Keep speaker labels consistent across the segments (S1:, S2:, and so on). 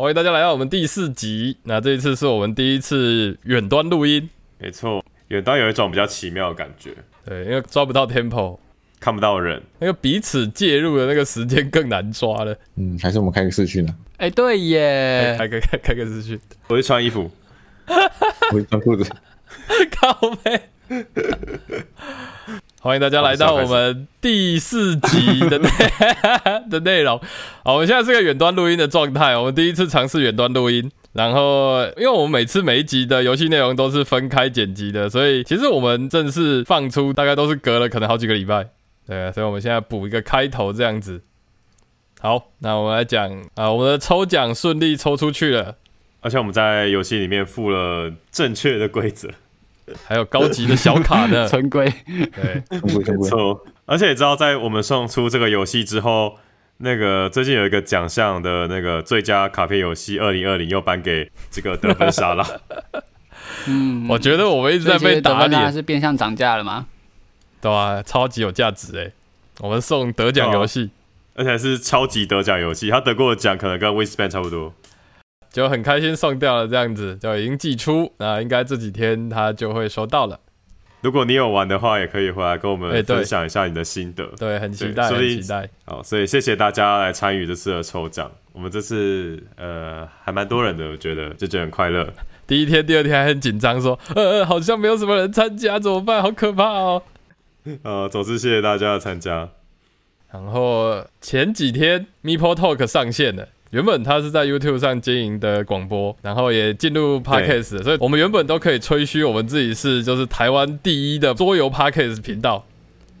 S1: 欢迎大家来到我们第四集。那这一次是我们第一次远端录音，
S2: 没错，远端有一种比较奇妙的感觉，
S1: 对，因为抓不到 tempo，
S2: 看不到人，
S1: 那个彼此介入的那个时间更难抓了。
S3: 嗯，还是我们开个视讯呢？
S4: 哎、对耶，
S1: 开个开开个视讯，
S2: 我会穿衣服，
S3: 我会穿裤子。
S1: 靠背。欢迎大家来到我们第四集的 内 的内容。好，我们现在是个远端录音的状态，我们第一次尝试远端录音。然后，因为我们每次每一集的游戏内容都是分开剪辑的，所以其实我们正式放出大概都是隔了可能好几个礼拜。对啊，所以我们现在补一个开头这样子。好，那我们来讲啊，我们的抽奖顺利抽出去了，
S2: 而且我们在游戏里面附了正确的规则，
S1: 还有高级的小卡的。
S4: 存规，
S1: 对，
S3: 通过通过。
S2: 没错。而且你知道，在我们送出这个游戏之后，那个最近有一个奖项的那个最佳卡片游戏二零二零又颁给这个得分沙拉，
S4: 嗯，
S1: 我觉得我们一直在被打
S4: 它
S1: 脸，
S4: 是变相涨价了吗？
S1: 对啊、超级有价值哎！我们送得奖游戏，
S2: 而且还是超级得奖游戏，他得过的奖可能跟 w i s p a n 差不多。
S1: 就很开心送掉了，这样子就已经寄出，那应该这几天他就会收到了。
S2: 如果你有玩的话，也可以回来跟我们分享一下你的心得。
S1: 对，很期待，
S2: 所以
S1: 很期待。
S2: 好，所以谢谢大家来参与这次的抽奖。我们这次呃还蛮多人的，我觉得就觉得很快乐。
S1: 第一天、第二天还很紧张，说呃呃，好像没有什么人参加，怎么办？好可怕哦。
S2: 呃，总之谢谢大家的参加。
S1: 然后前几天 Meeple Talk 上线了。原本他是在 YouTube 上经营的广播，然后也进入 Podcast，所以我们原本都可以吹嘘我们自己是就是台湾第一的桌游 Podcast 频道，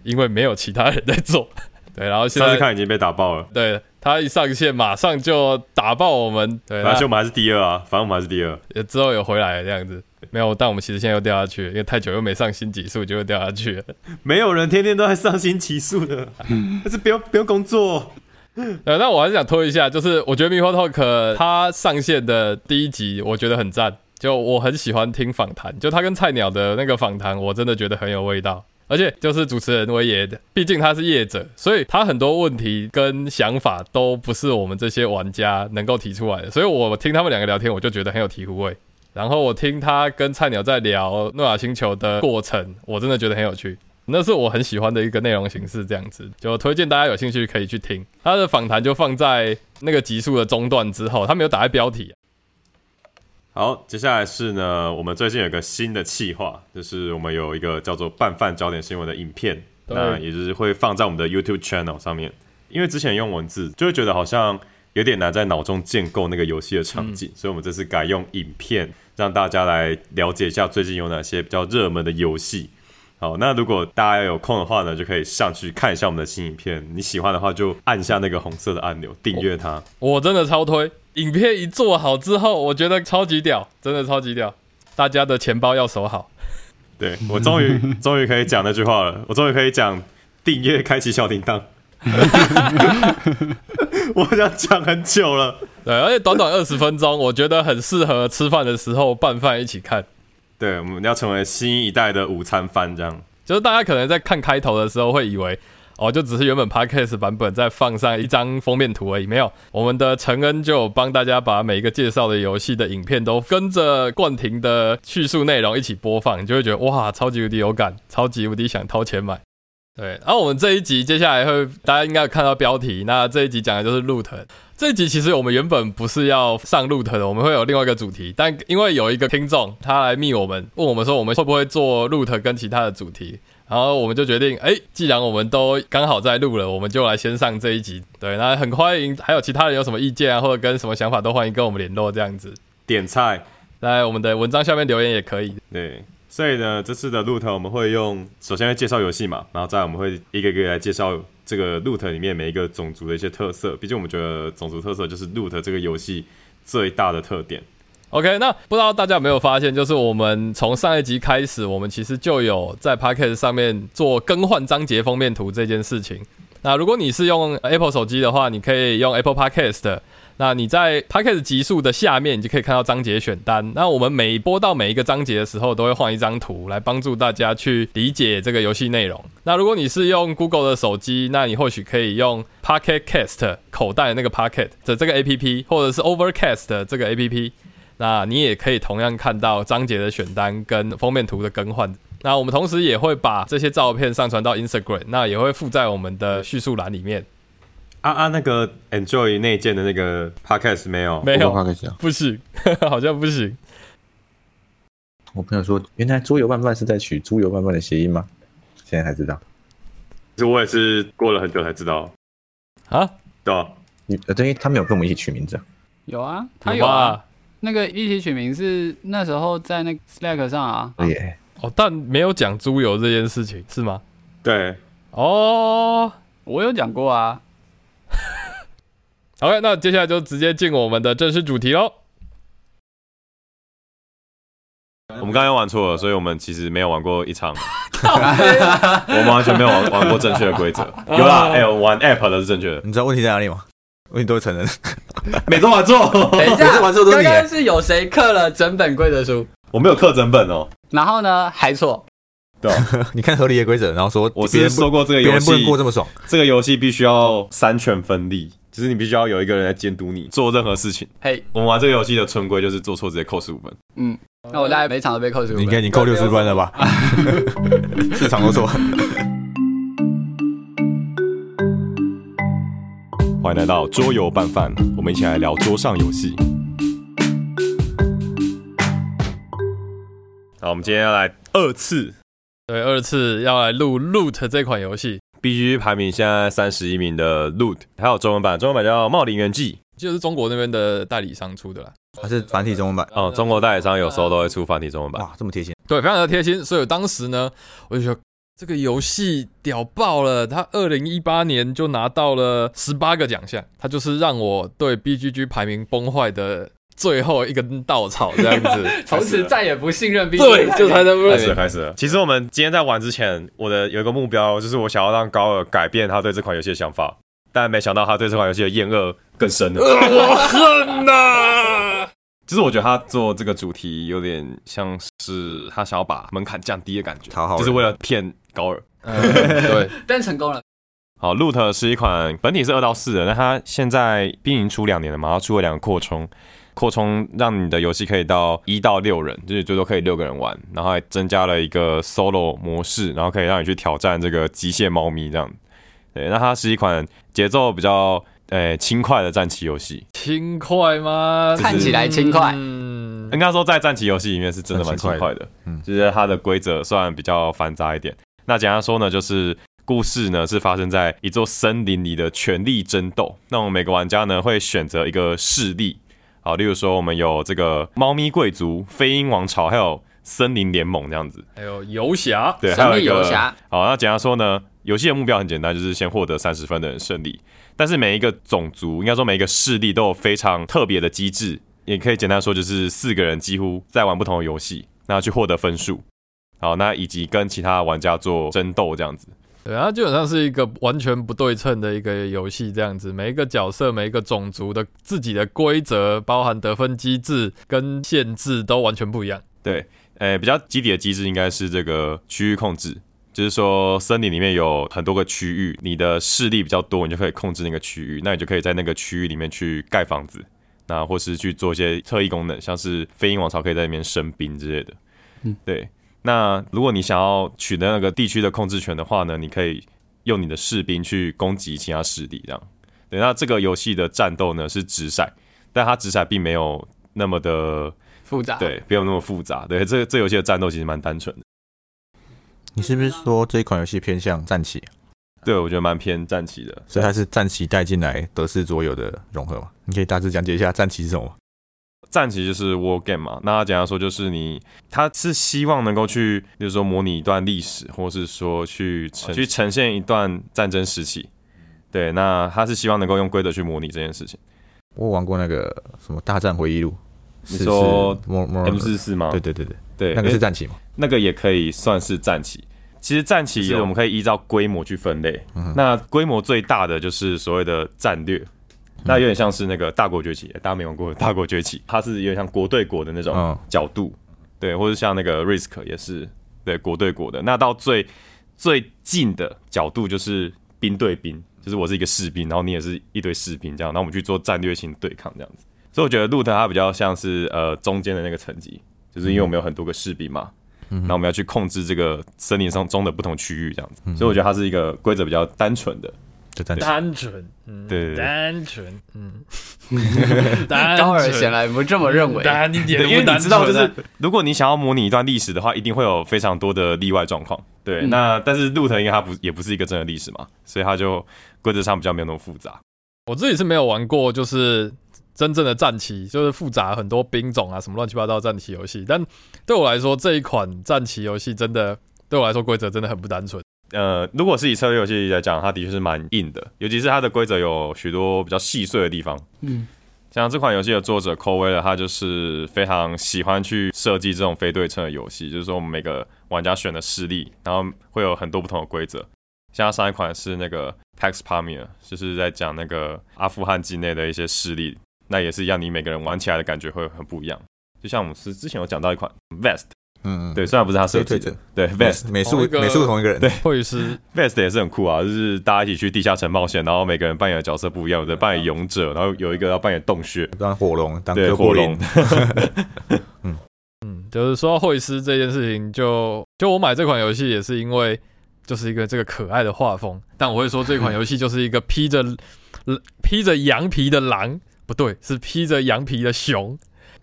S1: 因为没有其他人在做。对，然后现在
S2: 看已经被打爆了，
S1: 对他一上线马上就打爆我们，对，
S2: 而且我们还是第二啊，反正我们还是第二。
S1: 也之后有回来了这样子，没有，但我们其实现在又掉下去了，因为太久又没上新集数，就又掉下去了。
S2: 没有人天天都在上新级数的，但是不用不用工作。
S1: 呃，那我还是想推一下，就是我觉得 Miho Talk 它上线的第一集，我觉得很赞，就我很喜欢听访谈，就他跟菜鸟的那个访谈，我真的觉得很有味道。而且就是主持人威爷的，毕竟他是业者，所以他很多问题跟想法都不是我们这些玩家能够提出来的。所以我听他们两个聊天，我就觉得很有醍醐味。然后我听他跟菜鸟在聊诺亚星球的过程，我真的觉得很有趣。那是我很喜欢的一个内容形式，这样子就推荐大家有兴趣可以去听。他的访谈，就放在那个集数的中段之后，他没有打在标题、
S2: 好，接下来是呢，我们最近有一个新的企划，就是我们有一个叫做“拌饭焦点新闻”的影片，
S1: 对。
S2: 那也就是会放在我们的 YouTube channel 上面。因为之前用文字，就会觉得好像有点难在脑中建构那个游戏的场景，所以我们这次改用影片，让大家来了解一下最近有哪些比较热门的游戏。好，那如果大家有空的话呢，就可以上去看一下我们的新影片。你喜欢的话，就按下那个红色的按钮订阅它。
S1: 我真的超推。影片一做好之后，我觉得超级屌，真的超级屌。大家的钱包要守好。
S2: 对我终于终于可以讲那句话了，我终于可以讲订阅开启小铃铛。我想讲很久了，
S1: 对，而且短短二十分钟，我觉得很适合吃饭的时候拌饭一起看。
S2: 对，我们要成为新一代的午餐番，这样。
S1: 就是大家可能在看开头的时候会以为，哦，就只是原本 podcast 版本再放上一张封面图而已。没有，我们的陈恩就帮大家把每一个介绍的游戏的影片都跟着冠廷的叙述内容一起播放，你就会觉得哇，超级无敌有感，超级无敌想掏钱买。对，然后我们这一集接下来会，大家应该有看到标题，那这一集讲的就是 loot。这一集其实我们原本不是要上 loot 的，我们会有另外一个主题，但因为有一个听众他来密我们，问我们说我们会不会做 loot 跟其他的主题，然后我们就决定，哎，既然我们都刚好在录了，我们就来先上这一集。对，那很欢迎，还有其他人有什么意见啊，或者跟什么想法都欢迎跟我们联络，这样子，
S2: 点菜，
S1: 在我们的文章下面留言也可以。
S2: 对。所以呢，这次的 loot 我们会用，首先会介绍游戏嘛，然后再我们会一个一个来介绍这个 loot 里面每一个种族的一些特色。毕竟我们觉得种族特色就是 loot 这个游戏最大的特点。
S1: OK，那不知道大家有没有发现，就是我们从上一集开始，我们其实就有在 Podcast 上面做更换章节封面图这件事情。那如果你是用 Apple 手机的话，你可以用 Apple Podcast。那你在 Podcast 集数的下面，你就可以看到章节选单。那我们每播到每一个章节的时候，都会换一张图来帮助大家去理解这个游戏内容。那如果你是用 Google 的手机，那你或许可以用 Pocket Cast 口袋那个 Pocket 的这个 APP，或者是 Overcast 的这个 APP，那你也可以同样看到章节的选单跟封面图的更换。那我们同时也会把这些照片上传到 Instagram，那也会附在我们的叙述栏里面。
S2: 啊啊，那个 Enjoy 内建的那个 Podcast 没有？
S1: 没有
S3: ，Podcast 啊。
S1: 不行，好像不行。
S3: 我朋友说，原来猪油拌饭是在取猪油拌饭的谐音吗？现在才知道。
S2: 其实我也是过了很久才知道，
S1: 啊，
S2: 对啊？
S3: 你呃，对，他没有跟我们一起取名字啊。
S4: 有啊，他有啊。那个一起取名是那时候在那个 Slack 上啊。
S3: 对耶，
S1: 哦，但没有讲猪油这件事情是吗？
S2: 对，
S1: 哦
S4: 我有讲过啊。
S1: ，OK，那接下来就直接进我们的正式主题喽。
S2: 我们刚刚玩错了，所以我们其实没有玩过一场，我们完全没有玩玩过正确的规则。有啦，哎、有玩 App 的是正确的，
S5: 你知道问题在哪里吗？问题都会承认。
S2: 每次玩错，
S4: 等一下，
S5: 每次玩错都是你
S4: 刚刚是有谁刻了整本规则书，
S2: 我没有刻整本哦。
S4: 然后呢还错？
S2: 对啊，
S5: 你看合理的规则，然后说
S2: 我
S5: 别人不
S2: 是说过这个游戏
S5: 别人不能过这么爽。
S2: 这个游戏必须要三权分立，就是你必须要有一个人来监督你做任何事情。
S4: 嘿，
S2: 我们玩这个游戏的村规就是做错直接扣十五分。
S4: 嗯，那我大概每场都被扣十五分。
S5: 你应该已经扣六十分了吧？市场都错。
S2: 欢迎来到桌游拌饭，我们一起来聊桌上游戏。好，我们今天要来二次
S1: 对，二次要来录 Loot 这款游戏，
S2: B G 排名现在三十一名的 Loot，还有中文版，中文版叫《茂林园记
S1: 就是中国那边的代理商出的啦。
S5: 它是繁体中文版》。
S2: 哦，中国代理商有时候都会出繁体中文版。
S5: 哇，这么贴心。
S1: 对，非常的贴心。所以当时呢，我就觉得这个游戏屌爆了。它二零一八年就拿到了十八个奖项，它就是让我对 BGG 排名崩坏的最后一根稻草，这样子。
S4: 从此再也不信任 B。
S1: 对，就
S2: 开始了，开始了。其实我们今天在玩之前，我的有一个目标，就是我想要让高尔改变他对这款游戏的想法，但没想到他对这款游戏的厌恶更深了。
S1: 我恨呐、
S2: 其实我觉得他做这个主题有点像是他想要把门槛降低的感觉，就是为了骗高尔。
S1: 嗯对，
S4: 但成功了。
S2: 好，Loot 是一款本体是二到四的，那它现在并已经出两年了嘛，它出了两个扩充，扩充让你的游戏可以到一到六人，就是最多可以六个人玩，然后还增加了一个 solo 模式，然后可以让你去挑战这个机械猫咪这样。对，那它是一款节奏比较呃轻快的战棋游戏，
S1: 轻快吗？
S4: 看起来轻快
S1: 嗯
S2: 应该说在战棋游戏里面是真的蛮轻
S5: 快
S2: 快的，
S5: 嗯
S2: 就是它的规则虽然比较繁杂一点。那简单说呢，就是故事呢是发生在一座森林里的权力争斗。那我们每个玩家呢会选择一个势力，好，例如说我们有这个猫咪贵族、飞鹰王朝，还有森林联盟这样子。
S1: 还有游侠，
S2: 对，还有一个
S4: 游侠，
S2: 好，那简单说呢，游戏的目标很简单，就是先获得三十分的人胜利。但是每一个种族，应该说每一个势力都有非常特别的机制，也可以简单说就是四个人几乎在玩不同的游戏，那去获得分数。好，那以及跟其他玩家做争斗这样子。
S1: 对，它基本上是一个完全不对称的一个游戏，这样子，每一个角色、每一个种族的自己的规则，包含得分机制跟限制都完全不一样。
S2: 对，呃，比较基底的机制应该是这个区域控制，就是说森林里面有很多个区域，你的势力比较多，你就可以控制那个区域，那你就可以在那个区域里面去盖房子，那或是去做一些特异功能，像是飞鹰王朝可以在里面生兵之类的。
S4: 嗯，
S2: 对。那如果你想要取得那个地区的控制权的话呢，你可以用你的士兵去攻击其他势力，这样。对，那这个游戏的战斗呢是直骰，但它直骰并没有那么的
S4: 复杂。，
S2: 对，没有那么复杂。对，这这游戏的战斗其实蛮单纯的。
S5: 你是不是说这一款游戏偏向战棋，
S2: 对，我觉得蛮偏战棋的。
S5: 所以它是战棋带进来德式桌游的融合嘛？你可以大致讲解一下战棋是什么吗？
S2: 战棋就是 war game 嘛，那它简单说就是你，他是希望能够去，比如说模拟一段历史，或是说去呈去呈现一段战争时期。对，那他是希望能够用规则去模拟这件事情。
S5: 我有玩过那个什么大战回忆录，
S2: 你
S5: 是
S2: 说 M 四四吗？
S5: 对对对对，
S2: 对，
S5: 那个是
S2: 诶
S5: 战棋嘛？
S2: 那个也可以算是战棋。其实战棋我们可以依照规模去分类，那规模最大的就是所谓的战略，那有点像是那个大国崛起，大家没玩过大国崛起，它是有点像国对国的那种
S5: 嗯
S2: 角度，对，或者像那个 Risk 也是对国对国的。那到最最近的角度就是兵对兵，就是我是一个士兵，然后你也是一堆士兵这样，然后我们去做战略性对抗这样子。所以我觉得路特它比较像是呃中间的那个层级，就是因为我们有很多个士兵嘛，那我们要去控制这个森林上中的不同区域这样子，所以我觉得它是一个规则比较单纯的。
S1: 单纯，嗯，
S2: 对
S1: 单纯，嗯，单
S4: 高尔
S1: 纯
S4: 显然不这么认为。
S1: 单一点
S2: 对，
S1: 都
S2: 因为你知道，就是如果你想要模拟一段历史的话，一定会有非常多的例外状况。对，那但是路腾因为它不也不是一个真的历史嘛，所以它就规则上比较没有那么复杂。
S1: 我自己是没有玩过，就是真正的战棋，就是复杂很多兵种啊，什么乱七八糟的战棋游戏。但对我来说，这一款战棋游戏真的对我来说规则真的很不单纯。
S2: 呃，如果是以策略游戏来讲，它的确是蛮硬的，尤其是它的规则有许多比较细碎的地方。
S4: 嗯，
S2: 像这款游戏的作者 c o w e l 他就是非常喜欢去设计这种非对称的游戏，就是说我们每个玩家选的势力，然后会有很多不同的规则。像上一款是那个 Pax Pamir，就是在讲那个阿富汗境内的一些势力，那也是一样你每个人玩起来的感觉会很不一样。就像我们是之前有讲到一款 Vest，
S5: 嗯，
S2: 对，虽然不是他设计的
S5: 对阵，
S2: 对。
S5: 美
S2: Vest
S5: 美术美术同一个人，对，
S1: 会师
S2: Vest 也是很酷啊，就是大家一起去地下城冒险，然后每个人扮演的角色不一样，有的扮演勇者，然后有一个要扮演洞穴，
S5: 当火龙，当
S2: 对，
S5: 哥布
S2: 火龙。
S5: 林
S1: 嗯，就是说到会师这件事情就，就我买这款游戏也是因为就是一个这个可爱的画风，但我会说这款游戏就是一个披着披着羊皮的狼，不对，是披着羊皮的熊。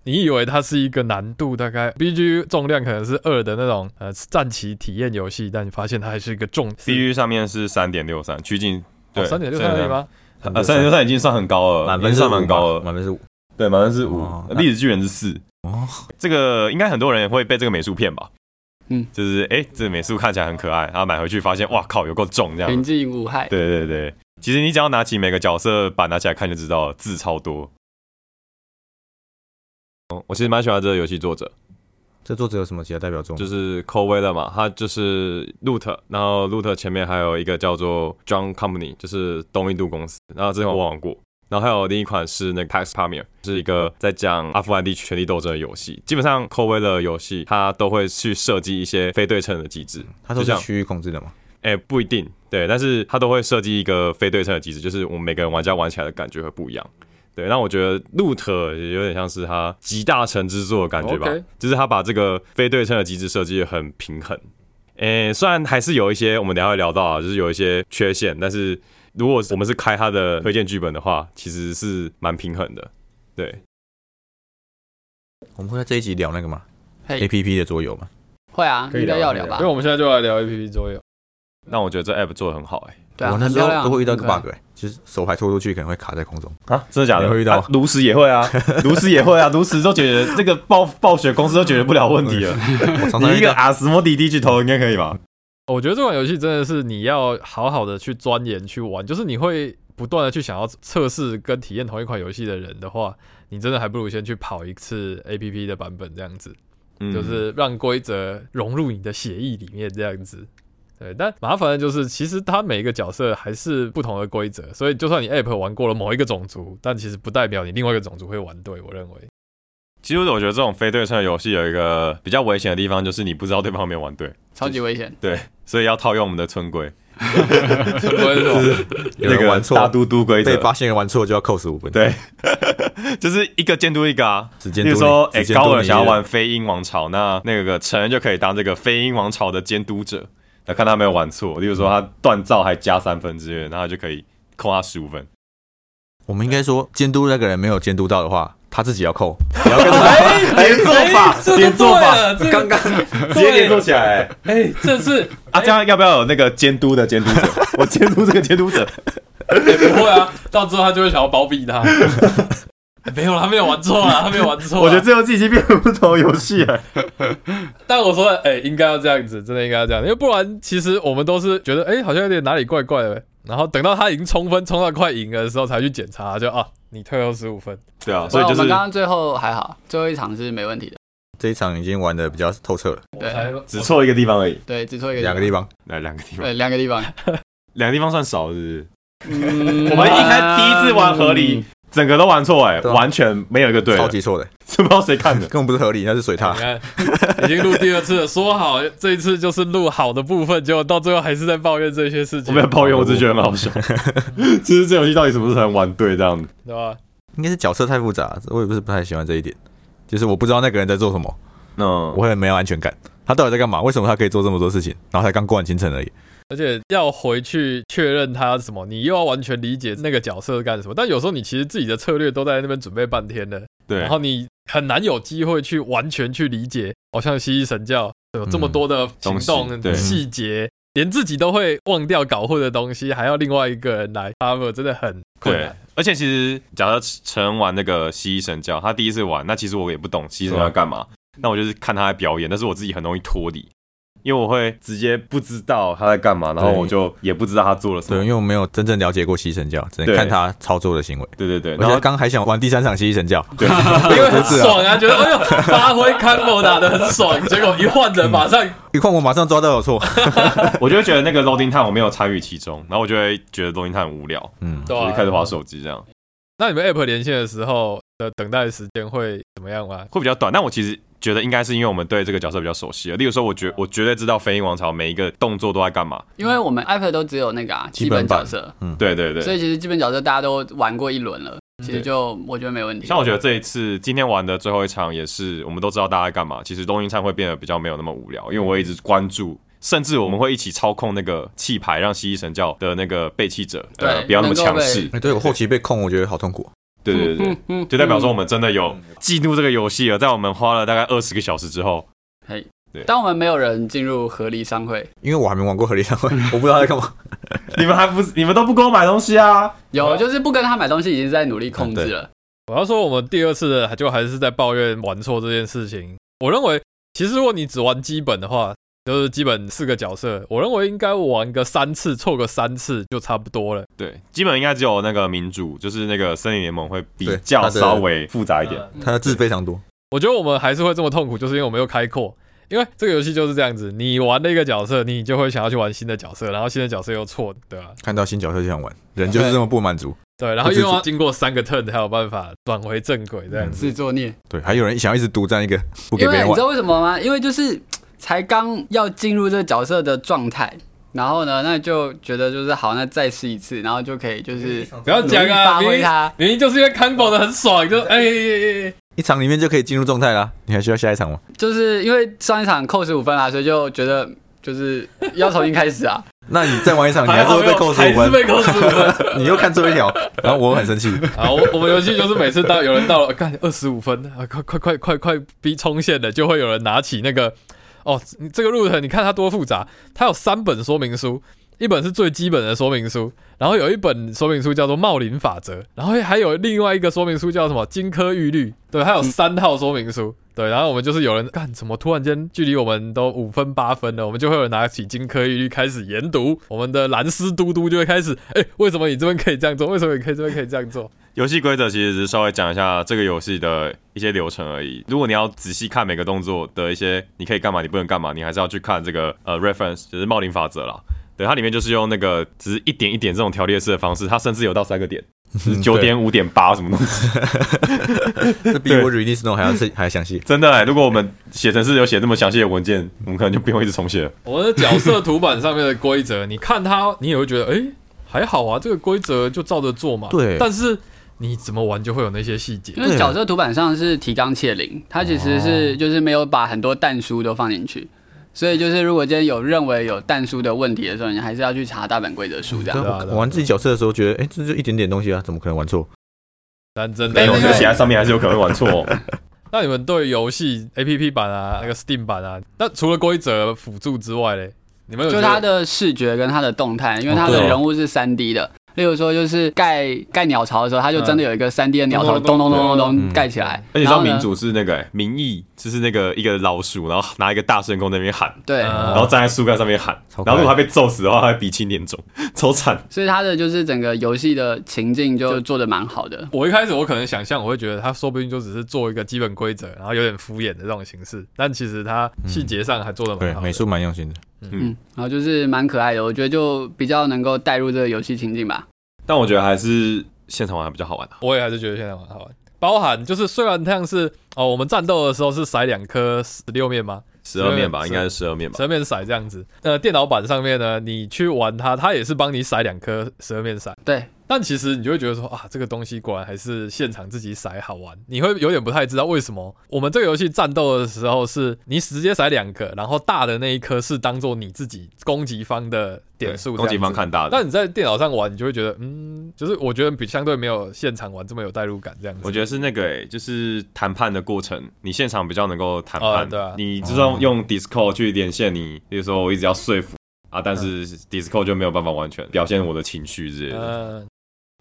S1: 你以为它是一个难度大概 BG 重量可能是二的那种呃战棋体验游戏，但你发现它还是一个重
S2: B G 上面是三点六三，趋近对
S1: 三点六三而已？吗？
S2: 呃，三点六三已经算很高了，
S5: 满分
S2: 算蛮高了，
S5: 嘛满分是五，
S2: 对，满分是五
S5: 哦，
S2: 历史巨人是四。
S5: 哦，
S2: 这个应该很多人会被这个美术骗吧？
S4: 嗯
S2: 就是哎、诶这个美术看起来很可爱，然后买回去发现，哇靠，有够重这样
S4: 平。静无害。
S2: 对对对，其实你只要拿起每个角色板拿起来看就知道，字超多。哦我其实蛮喜欢这个游戏作者，
S5: 这作者有什么其他代表作？
S2: 就是 c o w e l 嘛，他就是 Loot，然后 Loot 前面还有一个叫做 John Company，就是东印度公司，然后之前我玩过，然后还有另一款是那个 Pax Pamir，是一个在讲阿富汗地区权力斗争的游戏。基本上 c o w e l 的游戏，它都会去设计一些非对称的机制，
S5: 它都
S2: 就是
S5: 区域控制的吗？
S2: 哎、不一定，对，但是它都会设计一个非对称的机制，就是我们每个人玩家玩起来的感觉会不一样。对，那我觉得 Loot 也有点像是他集大成之作的感觉吧就是他把这个非对称的机制设计的很平衡。诶、虽然还是有一些我们等下会聊到啊，就是有一些缺陷，但是如果我们是开他的推荐剧本的话，其实是蛮平衡的。对，
S5: 我们会在这一集聊那个吗
S4: 嘿
S5: ？A P P 的桌游吗？
S4: 会啊，
S3: 可以
S4: 应该
S3: 聊聊
S4: 要聊吧
S1: 因为？我们现在就来聊 A P P 桌游。
S2: 那我觉得这 app 做的很好、诶。
S4: 对啊，
S5: 我那时候都会遇到一个 bug，哎，就是手牌拖出去可能会卡在空中。
S2: 啊，真的假的？
S5: 你会遇到
S2: 啊炉石也会啊，炉石也会啊，炉石都解决这个暴暴雪公司都解决不了问题了。
S5: 我常常，
S2: 你一个阿斯莫迪地去投应该可以吧？
S1: 我觉得这款游戏真的是你要好好的去钻研去玩，就是你会不断的去想要测试跟体验同一款游戏的人的话，你真的还不如先去跑一次 A P P 的版本这样子，
S2: 嗯
S1: 就是让规则融入你的血液里面这样子。对，但麻烦的就是，其实它每一个角色还是不同的规则，所以就算你 App 玩过了某一个种族，但其实不代表你另外一个种族会玩对。我认为，
S2: 其实我觉得这种非对称的游戏有一个比较危险的地方，就是你不知道对方有没有玩对，
S4: 超级危险。
S2: 对，所以要套用我们的村规，
S1: 村规是
S5: 有
S2: 那个
S5: 人玩错
S2: 大，嘟嘟规则，
S5: 被发现玩错就要扣十五分。
S2: 对，就是一个监督一个啊。
S5: 只监督你。
S2: 比如说，哎、高尔想要玩飞鹰王朝，那那个成人就可以当这个飞鹰王朝的监督者，那看他有没有玩错。例如说他锻造还加三分之类的，然后就可以扣他十五分。
S5: 我们应该说，监督那个人没有监督到的话，他自己要扣，你要跟他
S2: 连做法，连做法，
S1: 这
S5: 刚刚
S2: 直接连做起来、
S1: 哎，这是
S2: 啊，这样要不要有那个监督的监督者？我监督这个监督者，
S1: 哎不会啊，到之后他就会想要包庇他。哎 没有啦，他没有玩错啦，他 没有玩错。
S2: 我觉得这游戏已经变成不同的游戏了。
S1: 但我说，哎、应该要这样子，真的应该要这样，因为不然，其实我们都是觉得，哎、好像有点哪里怪怪的，然后等到他已经冲分冲到快赢了的时候，才去检查，就啊，你退后十五分，
S2: 对啊，
S4: 所以我们刚刚最后还好，最后一场是没问题的。
S5: 这一场已经玩的比较透彻了，
S4: 对
S2: 只错一个地方而已。
S4: 对，只错一个
S5: 两个地方。
S2: 来两个地方，
S4: 对，两个地方。
S2: 两个地方算少，是不是？
S4: 嗯
S2: 我们一开第一次玩合理，整个都玩错哎，完全没有一个对，
S5: 超级错的，
S2: 不知道谁看的。
S5: 根本不是合理，那是水獭
S1: 你。看，已经录第二次了，说好这一次就是录好的部分，结果到最后还是在抱怨这些事情，
S2: 我没有抱怨，我只是觉得很好笑。就是这游戏到底什么时候才能玩对这样子？
S1: 对吧？
S5: 应该是角色太复杂，我也不是不太喜欢这一点，就是我不知道那个人在做什么，
S2: 嗯，
S5: 我会很没有安全感。他到底在干嘛？为什么他可以做这么多事情？然后才刚过完清晨而已。
S1: 而且要回去确认他什么，你又要完全理解那个角色干什么。但有时候你其实自己的策略都在那边准备半天了，
S2: 对
S1: 然，后你很难有机会去完全去理解，好像蜥蜴神教有这么多的行动细节，连自己都会忘掉搞混的东西，还要另外一个人来 cover，真的很困难。，
S2: 而且其实假设陈玩那个蜥蜴神教，他第一次玩，那其实我也不懂蜥蜴神教要干嘛，那我就是看他的表演，但是我自己很容易脱离，因为我会直接不知道他在干嘛，然后我就也不知道他做了什
S5: 对，
S2: 么
S5: 因。为我没有真正了解过西神教，只能看他操作的行为。
S2: 对对对，然后
S5: 刚还想玩第三场西神教，
S2: 对，
S1: 因为很爽啊，觉得哎呦发挥 combo 打的很爽，结果一换人马上
S5: 一换我马上抓到有错。
S2: 我就会觉得那个 loading time 我没有参与其中，然后我就会觉得 loading time 很无聊，
S5: 嗯，
S2: 就是开始划手机这样，
S1: 那你们 app 连线的时候的等待时间会怎么样吗？
S2: 会比较短。但我其实觉得应该是因为我们对这个角色比较熟悉了，例如说，我绝我绝对知道飞鹰王朝每一个动作都在干嘛。
S4: 因为我们 iPad 都只有那个啊基
S5: 基本
S4: 角色，
S2: 对对对，
S4: 所以其实基本角色大家都玩过一轮了，其实就我觉得没问题。
S2: 像我觉得这一次今天玩的最后一场也是，我们都知道大家在干嘛。其实东英灿会变得比较没有那么无聊，因为我一直关注，甚至我们会一起操控那个气牌，让蜥蜴神教的那个背弃者呃
S4: 对
S2: 不要那么强势。
S5: 哎，对我后期被控，我觉得好痛苦。
S2: 对对对 就代表说我们真的有进入这个游戏了。在我们花了大概二十个小时之后，嘿，对
S4: 当我们没有人进入合理商会，
S5: 因为我还没玩过合理商会，我不知道在干嘛。
S2: 你们还不你们都不给我买东西啊？
S4: 有就是不跟他买东西，已经在努力控制了。
S1: 我要说，我们第二次的就还是在抱怨玩错这件事情。我认为，其实如果你只玩基本的话，就是基本四个角色，我认为应该玩个三次，凑个三次就差不多了。
S2: 对，基本应该只有那个民主，就是那个森林联盟会比较稍微复杂一点。
S5: 它的字非常多，
S1: 我觉得我们还是会这么痛苦，就是因为我们又开阔。因为这个游戏就是这样子，你玩了一个角色，你就会想要去玩新的角色，然后新的角色又错，对吧、
S5: 看到新角色就想玩，人就是这么不满足。
S1: 对，然后又要经过三个 turn 才有办法转回正轨，这样子。
S4: 自作孽，
S5: 对，还有人想要一直独占一个，不给别人玩
S4: 因为你知。道为什么吗？因为就是才刚要进入这个角色的状态，然后呢，那就觉得就是好，那再试一次，然后就可以就是
S1: 不要讲啊，
S4: 发
S1: 明明
S4: 挥它。
S1: 明明就是因为 combo 的很爽，就哎哎哎哎，
S5: 一场里面就可以进入状态啦，你还需要下一场吗？
S4: 就是因为上一场扣十五分啦，所以就觉得就是要重新开始啊。
S5: 那你再玩一场，你还是会被扣十五分，
S1: 还是被扣十五分。
S5: 你又看错一条，然后我很生气。
S1: 啊，我我们游戏就是每次到有人到了，干二十五分啊，快快快快快逼冲线了，就会有人拿起那个哦，你这个 root 你看它多复杂，它有三本说明书，一本是最基本的说明书，然后有一本说明书叫做茂林法则，然后还有另外一个说明书叫什么金科玉律，对，还有三套说明书。对，然后我们就是有人干怎么突然间距离我们都五分八分了，我们就会有人拿起金科玉律开始研读，我们的蓝丝嘟嘟就会开始，哎，为什么你这边可以这样做？为什么你可以这边可以这样做？
S2: 游戏规则其实只是稍微讲一下这个游戏的一些流程而已。如果你要仔细看每个动作的一些，你可以干嘛，你不能干嘛，你还是要去看这个呃 reference，就是茂林法则啦。对，它里面就是用那个只是一点一点这种条列式的方式，它甚至有到三个点，是九点五点八什么东西。
S5: 这比我 release note 还要细还要详细。
S2: 真的、欸，如果我们写程式有写这么详细的文件，我们可能就不用一直重写了。
S1: 我的角色图板上面的规则，你看它，你也会觉得，哎、还好啊，这个规则就照着做嘛。
S5: 对
S1: 但是你怎么玩就会有那些细节
S4: 因。为角色图板上是提纲挈领，它其实是就是没有把很多弹书都放进去，所以就是如果今天有认为有蛋书的问题的时候，你还是要去查大本规则书这样。
S5: 我玩自己角色的时候，觉得哎，这就一点点东西啊，怎么可能玩错？
S1: 但真的
S2: 没有，
S4: 对对对
S2: 就写在上面还是有可能玩错、哦。
S1: 那你们对游戏 A P P 版啊，那个 Steam 版啊，那除了规则辅助之外嘞，你们有觉得
S4: 就它的视觉跟它的动态，因为它
S5: 哦对哦
S4: 的人物是三 D 的。例如说，就是盖盖鸟巢的时候，它就真的有一个三 D 的鸟巢，
S1: 咚咚
S4: 咚咚咚盖起来。
S2: 而且
S4: 然后呢
S2: 像民主是那个、欸、民意，就是那个一个老鼠，然后拿一个大圣弓在那边喊，
S4: 对，
S1: 嗯
S2: 然后站在树干上面喊，然后如果他被揍死的话，它会鼻青脸肿，超惨。
S4: 所以它的就是整个游戏的情境就做的蛮好的。
S1: 我一开始我可能想象，我会觉得它说不定就只是做一个基本规则，然后有点敷衍的这种形式，但其实它细节上还做的蛮，好的。
S5: 美术蛮用心的。
S4: 嗯，然后就是蛮可爱的，我觉得就比较能够带入这个游戏情境吧。
S2: 但我觉得还是现场玩比较好玩啊。
S1: 我也还是觉得现场玩好玩。包含就是虽然像是哦，我们战斗的时候是甩两颗十六面吗？
S2: 十二面吧，应该是十二面吧
S1: 十。二面骰这样子。呃，电脑版上面呢，你去玩它，它也是帮你骰两颗十二面骰。
S4: 对，
S1: 但其实你就会觉得说啊，这个东西果然还是现场自己骰好玩。你会有点不太知道为什么我们这个游戏战斗的时候是你直接骰两个，然后大的那一颗是当做你自己攻击方的点数，
S2: 攻击方。看大的。
S1: 但你在电脑上玩，你就会觉得，嗯，就是我觉得比相对没有现场玩这么有代入感，这样子。
S2: 我觉得是那个诶、就是谈判的过程，你现场比较能够谈判。
S1: 哦对啊
S2: 你就是用用 Discord 去连线你，比如说我一直要说服啊，但是 Discord 就没有办法完全表现我的情绪之类的。
S1: 嗯，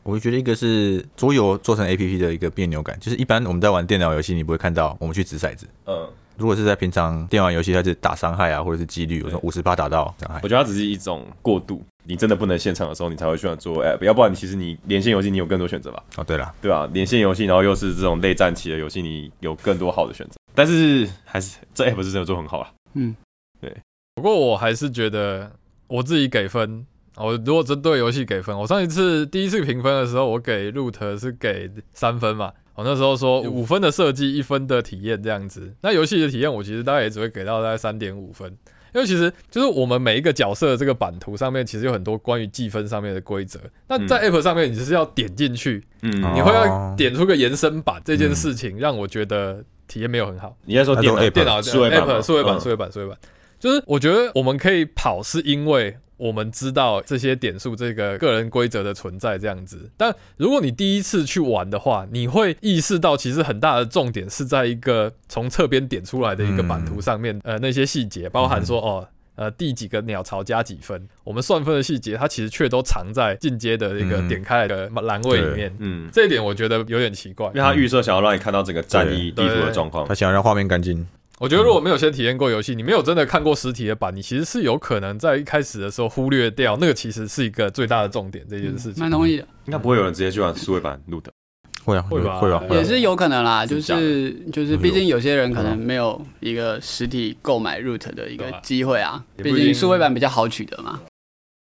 S5: 我会觉得一个是桌游做成 A P P 的一个别扭感，就是一般我们在玩电脑游戏，你不会看到我们去掷骰子。
S2: 嗯，
S5: 如果是在平常电玩游戏，它是打伤害啊，或者是几率，我说五十八打到伤害
S2: 我。觉得它只是一种过渡，你真的不能现场的时候，你才会喜欢做 App，要不然其实你连线游戏你有更多选择吧，
S5: 哦，对了，
S2: 对啊、连线游戏，然后又是这种类战棋的游戏，你有更多好的选择。但是还是这 App 是真的做很好啊。
S4: 嗯，
S1: 不过我还是觉得我自己给分，我如果针对游戏给分，我上一次第一次评分的时候，我给 Root 是给三分嘛。我那时候说五分的设计，一分的体验这样子。那游戏的体验，我其实大概也只会给到大概三点五分，因为其实就是我们每一个角色的这个版图上面，其实有很多关于计分上面的规则。那在 App 上面，你只是要点进去，你会要点出个延伸版这件事情，让我觉得体验没有很好。
S2: 你在说电脑
S1: 电脑
S2: 数位版吗
S1: App 数位版、
S2: 嗯
S1: 数位版、数位版，就是我觉得我们可以跑，是因为我们知道这些点数这个个人规则的存在这样子。但如果你第一次去玩的话，你会意识到其实很大的重点是在一个从侧边点出来的一个版图上面，呃，那些细节，包含说哦。呃，第几个鸟巢加几分？我们算分的细节，它其实却都藏在进阶的一个
S5: 嗯
S1: 点开来的栏位里面。
S2: 嗯，
S1: 这一点我觉得有点奇怪
S2: 因为。他预设想要让你看到整个战役地图的状况
S5: 他。想要让画面干净，
S1: 我觉得如果没有先体验过游戏，你没有真的看过实体的版，你其实是有可能在一开始的时候忽略掉那个其实是一个最大的重点这件事情。
S4: 蛮同意的，
S2: 应该不会有人直接去玩数位版录的。
S5: 会啊，
S1: 会吧
S5: 会吧，
S4: 也是有可能啦，就
S2: 是
S4: 就是，毕竟有些人可能没有一个实体购买 root 的一个机会啊，毕竟数位版比较好取得嘛。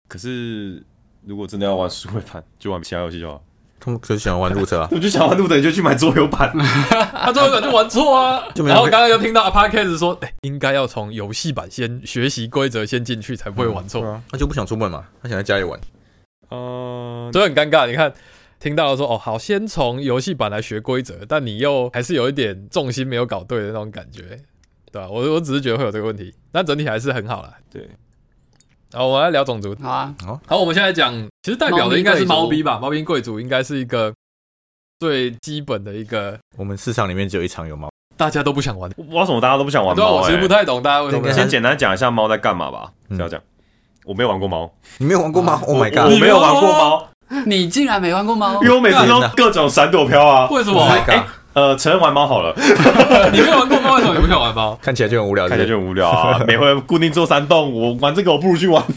S2: 可是如果真的要玩数位版，就玩其他游戏就好。
S5: 他们可是喜欢玩路车啊。
S2: 我就想玩路的，你就去买桌游版。
S1: 他桌游版就玩错啊，
S5: 就没有
S1: 然后刚刚又听到 Podcast 说，哎、应该要从游戏版先学习规则，先进去才不会玩错。
S5: 对啊，他就不想出门嘛，他想在家里玩。
S2: 嗯，
S1: 所以很尴尬。你看，听到了说，哦，好，先从游戏版来学规则，但你又还是有一点重心没有搞对的那种感觉，对吧、我我只是觉得会有这个问题，但整体还是很好啦。
S2: 对。
S1: 好，我们来聊种族。
S4: 好啊，
S1: 好，我们现在讲，其实代表的应该是猫
S4: 猫咪
S1: 吧？猫咪贵族应该是一个最基本的一个
S5: 我们市场里面只有一场有猫，
S1: 大家都不想玩的。
S2: 我不知道为什么大家都不想玩猫、
S1: 我其实不
S2: 欸。
S1: 太懂大家为什么
S2: 先简单讲一下猫在干嘛吧。
S5: 嗯
S2: 这样讲，我没有玩过猫，
S5: 你没有玩过吗？Oh my god！
S2: 我没有玩过猫，
S4: 你竟然没玩过猫
S2: 因？为我每次都各种闪躲飘啊。
S1: 为什
S5: Oh
S1: 么
S5: ？my god！
S2: 呃，承认玩猫好了，
S1: 你没有玩过猫，为什么你不想玩猫？
S5: 看起来就很无聊，
S2: 看起来就很无聊啊。每回固定做山洞，我玩这个我不如去玩。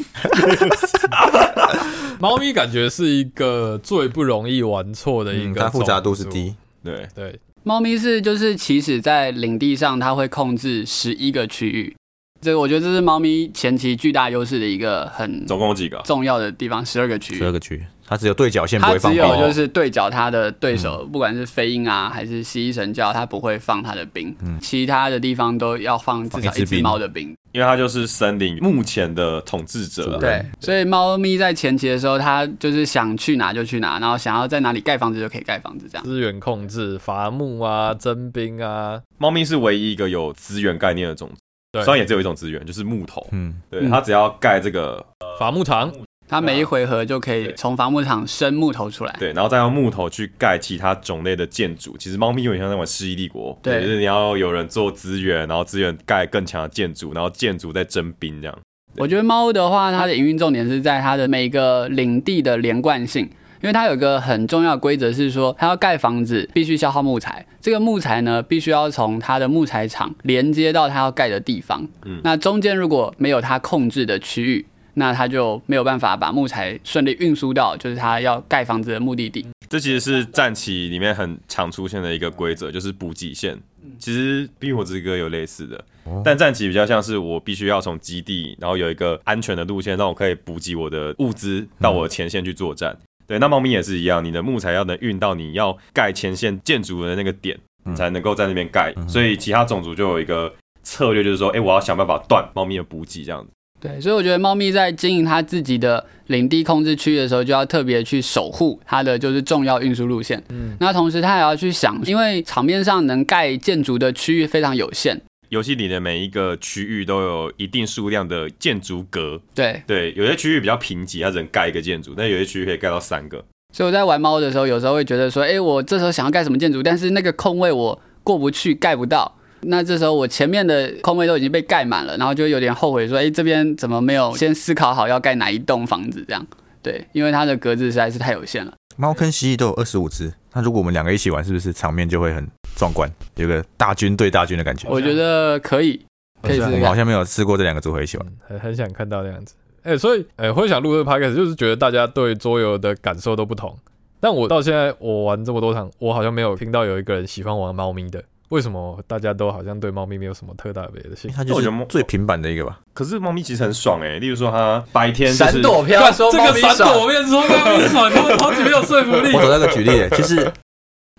S1: 猫咪感觉是一个最不容易玩错的一个
S5: 它复杂度是。低。
S2: 对，
S1: 对，
S4: 猫咪是就是起始在领地上，它会控制十一个区域，这个我觉得这是猫咪前期巨大优势的一个很
S2: 总共有几个？
S4: 重要的地方，十二个区域。
S5: 十二个区，它只有对角线不会放兵。
S4: 只有就是对角它的对手，不管是飞鹰啊还是蜥蜴神教，它不会放它的兵，
S5: 嗯
S4: 其他的地方都要放至少一只猫的兵。
S2: 因为它就是森林目前的统治者。
S4: 对，所以猫咪在前期的时候，它就是想去哪就去哪，然后想要在哪里盖房子就可以盖房子，这样。
S1: 资源控制、伐木啊、征兵啊，
S2: 猫咪是唯一一个有资源概念的种族，
S1: 对
S2: 虽然也只有一种资源，就是木头。
S5: 嗯，
S2: 对，
S4: 嗯
S2: 它只要盖这个
S1: 伐木场。
S4: 它每一回合就可以从伐木场生木头出来。
S2: 对，然后再用木头去盖其他种类的建筑。其实猫咪有点像那种《世纪帝国》，
S4: 对
S2: 就是你要有人做资源，然后资源盖更强的建筑，然后建筑再征兵这样。
S4: 我觉得猫的话，它的营运重点是在它的每个领地的连贯性。因为它有一个很重要的规则是说，它要盖房子必须消耗木材，这个木材呢必须要从它的木材厂连接到它要盖的地方。
S2: 嗯
S4: 那中间如果没有它控制的区域，那他就没有办法把木材顺利运输到就是他要盖房子的目的地。
S2: 这其实是战旗里面很常出现的一个规则，就是补给线。其实《冰火之歌》有类似的，但战旗比较像是我必须要从基地，然后有一个安全的路线，让我可以补给我的物资到我的前线去作战。对，那猫咪也是一样，你的木材要能运到你要盖前线建筑的那个点，
S5: 嗯
S2: 才能够在那边盖。所以其他种族就有一个策略，就是说，哎、我要想办法断猫咪的补给，这样子。
S4: 对，所以我觉得猫咪在经营它自己的领地控制区域的时候，就要特别去守护它的就是重要运输路线。嗯，那同时它也要去想，因为场面上能盖建筑的区域非常有限。
S2: 游戏里的每一个区域都有一定数量的建筑格，
S4: 对，
S2: 对，有些区域比较贫瘠，它只能盖一个建筑，但有些区域可以盖到三个。
S4: 所以我在玩猫的时候，有时候会觉得说，哎，我这时候想要盖什么建筑，但是那个空位我过不去，盖不到。那这时候我前面的空位都已经被盖满了，然后就有点后悔说，哎，这边怎么没有先思考好要盖哪一栋房子？这样对，因为它的格子实在是太有限了。
S5: 猫坑蜥蜴都有二十五只，那如果我们两个一起玩，是不是场面就会很壮观，有个大军对大军的感觉？
S4: 我觉得可以，可以试试。
S5: 我好像没有试过这两个组合一起玩。
S1: 嗯很很想看到那样子。哎、所以哎、会想录这个 podcast，就是觉得大家对桌游的感受都不同。但我到现在我玩这么多场，我好像没有听到有一个人喜欢玩猫咪的。为什么大家都好像对猫咪没有什么特大别的兴趣？
S5: 它就是
S2: 我觉得猫
S5: 最平板的一个吧。
S2: 可是猫咪其实很爽哎、例如说它白天就是
S4: 闪躲飘
S1: 干这个闪躲，
S4: 爽
S1: 我跟你说，猫咪爽，超超级没有说服力
S5: 我。找到一个举例耶，就是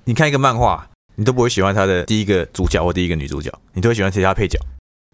S5: 你看一个漫画，你都不会喜欢它的第一个主角或第一个女主角，你都会喜欢其他配角。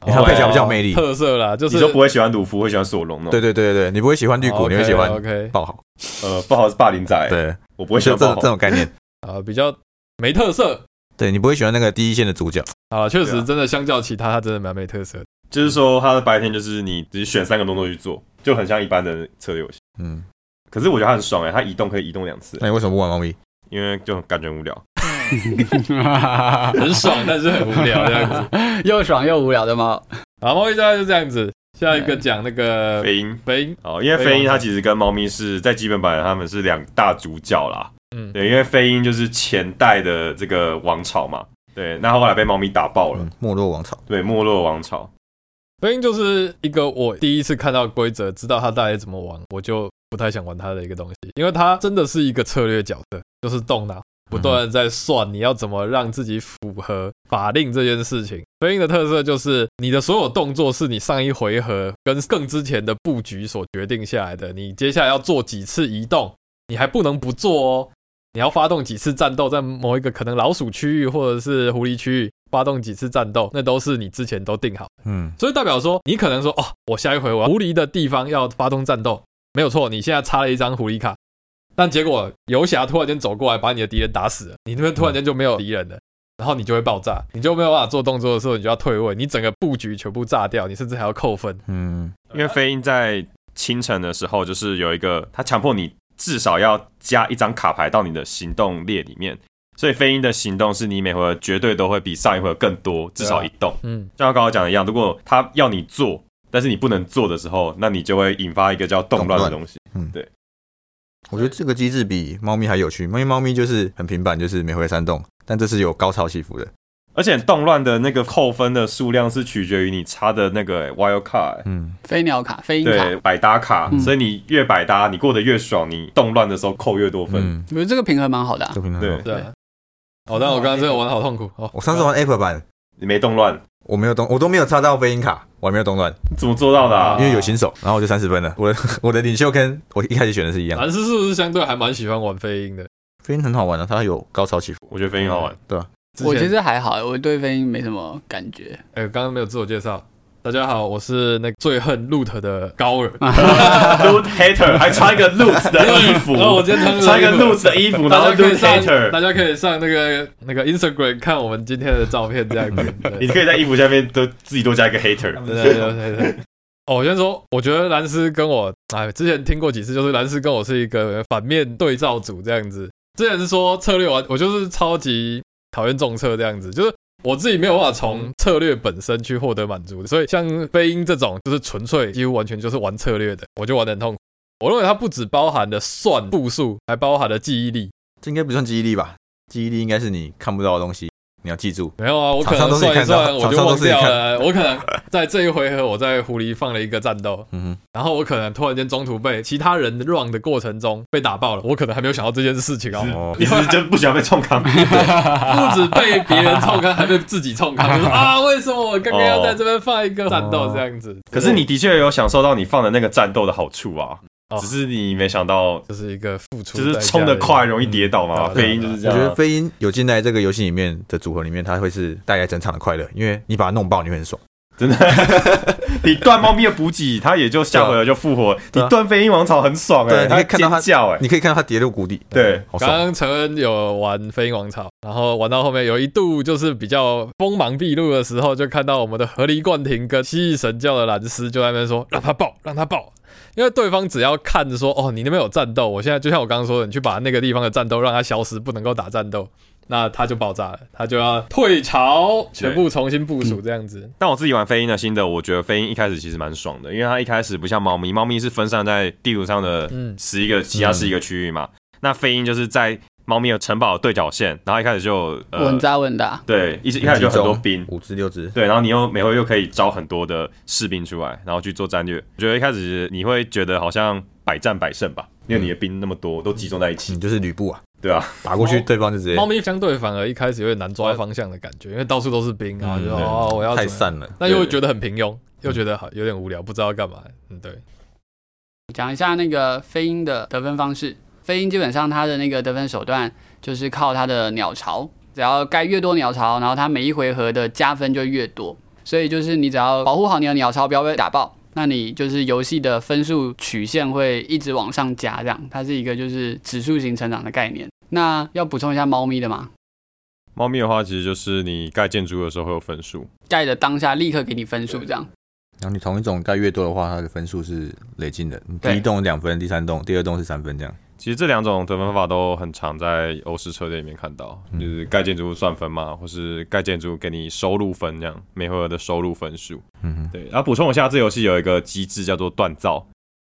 S5: 你看它配角比较有魅力。
S1: 特色啦，就是
S2: 你说不会喜欢鲁夫，会喜欢索隆。
S5: 对对对对对，你不会喜欢绿谷，你会喜欢
S1: OK
S5: 爆豪。
S2: 呃，不好是霸凌仔，
S5: 对，
S2: 我不会喜欢这。
S5: 种这种概念。
S1: 啊，比较没特色
S5: 对你不会喜欢那个第一线的主角。
S1: 啊，确实真的相较其他，它真的蛮没特色的。
S2: 就是说，它的白天就是你只选三个动作去做，就很像一般的策略游戏。
S5: 嗯，
S2: 可是我觉得它很爽哎、它移动可以移动两次、
S5: 那你为什么不玩猫咪？
S2: 因为就感觉很无聊。
S1: 很爽，但是很无聊这样子。
S4: 又爽又无聊的猫。
S1: 好，猫咪大概就这样子。下一个讲那个
S2: 飞鹰
S1: 飞鹰，
S2: 哦，因为飞鹰它其实跟猫咪是在基本版他们是两大主角啦。
S1: 嗯，
S2: 对，因为飞鹰就是前代的这个王朝嘛。对，那后来被猫咪打爆了。
S5: 嗯，没落王朝。
S2: 对，没落王朝。
S1: 飞鹰就是一个我第一次看到规则，知道它大概怎么玩，我就不太想玩它的一个东西，因为它真的是一个策略角色，就是动脑，不断在算你要怎么让自己符合法令这件事情。飞鹰的特色就是你的所有动作是你上一回合跟更之前的布局所决定下来的，你接下来要做几次移动，你还不能不做哦。你要发动几次战斗，在某一个可能老鼠区域或者是狐狸区域发动几次战斗，那都是你之前都定好。
S5: 嗯，
S1: 所以代表说，你可能说，哦，我下一回我狐狸的地方要发动战斗，没有错，你现在插了一张狐狸卡，但结果游侠突然间走过来把你的敌人打死了，你那边突然间就没有敌人了，然后你就会爆炸，你就没有办法做动作的时候，你就要退位，你整个布局全部炸掉，你甚至还要扣分。
S5: 嗯，
S2: 因为飞鹰在清晨的时候，就是有一个他强迫你至少要加一张卡牌到你的行动列里面，所以飞鹰的行动是你每回合绝对都会比上一回合更多，至少一动。
S1: 嗯，
S2: 就像刚刚讲的一样，如果他要你做，但是你不能做的时候，那你就会引发一个叫动乱的东西。
S5: 嗯，对我觉得这个机制比猫咪还有趣，因为猫咪就是很平板，就是每回三动，但这是有高潮起伏的。
S2: 而且动乱的那个扣分的数量是取决于你插的那个 wild card，
S5: 嗯，
S4: 飞鸟卡、飞鹰卡，
S2: 对，百搭卡，
S4: 嗯
S2: 所以你越百搭，你过得越爽，你动乱的时候扣越多分。
S5: 嗯，
S4: 我觉得这个平衡蛮好的、啊
S5: 这。平衡
S2: 对。
S1: 对啊。哦，但我刚刚真的玩的好痛苦哦。
S5: 我上次玩 Apple 版，
S2: 你没动乱，
S5: 我没有动，我都没有插到飞鹰卡，我还没有动乱，
S2: 你怎么做到的、啊？
S5: 因为有新手，然后我就三十分了。我的 我的领袖跟我一开始选的是一样的，
S1: 蓝斯是不是相对还蛮喜欢玩飞鹰的？
S5: 飞鹰很好玩的，它有高潮起伏。
S2: 我觉得飞鹰好玩。
S5: 对吧？
S4: 我其实还好，我对飞鹰没什么感觉。
S1: 哎，刚刚没有自我介绍。大家好，我是那个最恨 loot 的高尔。
S2: loot hater 还穿一个 loot 的衣服，
S1: 然后我今天穿
S2: 穿一个 loot 的衣服，然后
S1: 大家可以
S2: loot，hater，
S1: 大家可以上那个那个 Instagram 看我们今天的照片，这样子。
S2: 你可以在衣服下面都自己多加一个 hater。
S1: 对对对对。哦，我先说，我觉得蓝斯跟我，哎，之前听过几次，就是蓝斯跟我是一个反面对照组这样子。之前是说策略完，我就是超级讨厌重策这样子，就是我自己没有办法从策略本身去获得满足，所以像飞鹰这种就是纯粹几乎完全就是玩策略的，我就玩得很痛苦。我认为它不只包含了算步数，还包含了记忆力。
S5: 这应该不算记忆力吧？记忆力应该是你看不到的东西，你要记住。
S1: 没有啊，我可能算一算，我就忘掉了。我可能在这一回合，我在狐狸放了一个战斗，
S5: 嗯
S1: 然后我可能突然间中途被其他人 run 的过程中被打爆了，我可能还没有想到这件事情
S5: 哼，
S1: 哦。
S5: 哦
S2: 你，是不是就不喜欢被冲康？
S1: 不止被别人冲康，还被自己冲康，就是 啊，为什么我刚刚要在这边放一个战斗这样子？
S2: 可是你的确有享受到你放的那个战斗的好处啊。
S1: 哦
S2: 只是你没想到，
S1: 这是一个付出，
S2: 就是冲得快容易跌倒嘛。
S1: 嗯
S2: 飞鹰就是这样
S5: 我觉得。飞鹰有进来这个游戏里面的组合里面，它会是带来整场的快乐，因为你把它弄爆，你会很爽。
S2: 真的，你断猫咪的补给，它也就下回合就复活。你断飞鹰王朝很爽哎，
S5: 你可以看到它
S2: 叫哎，
S5: 你可以看到它跌入谷底，
S2: 对
S1: 刚。刚陈恩有玩飞鹰王朝，然后玩到后面有一度就是比较锋芒毕露的时候，就看到我们的河狸冠廷跟蜥蜴神教的蓝斯就在那边说让他爆，让他爆。因为对方只要看着说哦，你那边有战斗，我现在就像我刚刚说的，你去把那个地方的战斗让它消失，不能够打战斗，那它就爆炸了，它就要退潮，全部重新部署这样子。
S2: 但我自己玩飞鹰的新的，我觉得飞鹰一开始其实蛮爽的，因为它一开始不像猫咪，猫咪是分散在地图上的
S1: 嗯
S2: 十一个，其他十一个区域嘛。那飞鹰就是在猫咪的城堡的对角线，然后一开始就呃
S4: 稳扎稳打。
S2: 对，一一开始就很多兵，
S5: 五只六只，
S2: 对，然后你又每回又可以招很多的士兵出来，然后去做战略。我觉得一开始你会觉得好像百战百胜吧，因为你的兵那么多，都集中在一起，
S5: 你就是吕布啊，
S2: 对啊，
S5: 打过去对方就直接
S1: 猫咪相对反而一开始有点难抓方向的感觉，因为到处都是兵啊，就哦我要
S5: 太散了。
S1: 那又会觉得很平庸，又觉得好有点无聊，不知道要干嘛。嗯，对，
S4: 讲一下那个飞鹰的得分方式。飞鹰基本上它的那个得分手段就是靠它的鸟巢，只要盖越多鸟巢，然后它每一回合的加分就越多。所以就是你只要保护好你的鸟巢，不要被打爆，那你就是游戏的分数曲线会一直往上加，这样它是一个就是指数型成长的概念。那要补充一下猫咪的吗？
S2: 猫咪的话，其实就是你盖建筑的时候会有分数，
S4: 盖的当下立刻给你分数，这样。
S5: 然后你同一种盖越多的话，它的分数是累进的。你第一栋两分，第三栋、第二栋是三分这样。
S2: 其实这两种得分方法都很常在欧式车队里面看到，就是盖建筑物算分嘛，或是盖建筑给你收入分这样，每回合的收入分数。
S5: 嗯哼，
S2: 对，然后补充一下，这游戏有一个机制叫做锻造。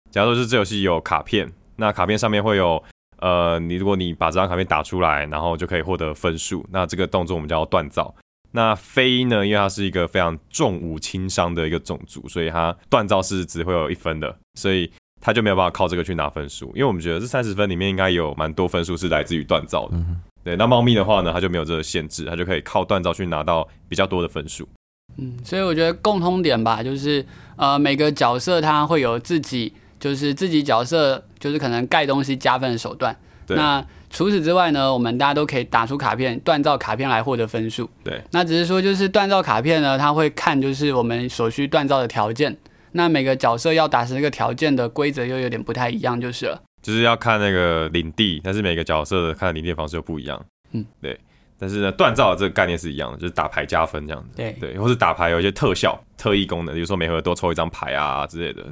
S2: 假如说是这游戏有卡片，那卡片上面会有呃，你如果你把这张卡片打出来，然后就可以获得分数。那这个动作我们叫锻造。那飞鹰呢，因为它是一个非常重武轻伤的一个种族，所以它锻造是只会有一分的，所以它就没有办法靠这个去拿分数。因为我们觉得这三十分里面应该有蛮多分数是来自于锻造的。
S5: 嗯，
S2: 对，那猫咪的话呢，它就没有这个限制，它就可以靠锻造去拿到比较多的分数。
S4: 嗯，所以我觉得共通点吧，就是呃每个角色它会有自己就是自己角色就是可能盖东西加分的手段。
S2: 对
S4: 那除此之外呢，我们大家都可以打出卡片，锻造卡片来获得分数。
S2: 对，
S4: 那只是说就是锻造卡片呢，它会看就是我们所需锻造的条件。那每个角色要达成这个条件的规则又有点不太一样，就是了。
S2: 就是要看那个领地，但是每个角色的看领地的方式又不一样。
S4: 嗯，
S2: 对。但是呢，锻造的这个概念是一样的，就是打牌加分这样子。
S4: 对
S2: 对，或是打牌有一些特效、特异功能，比如说每回合多抽一张牌啊之类的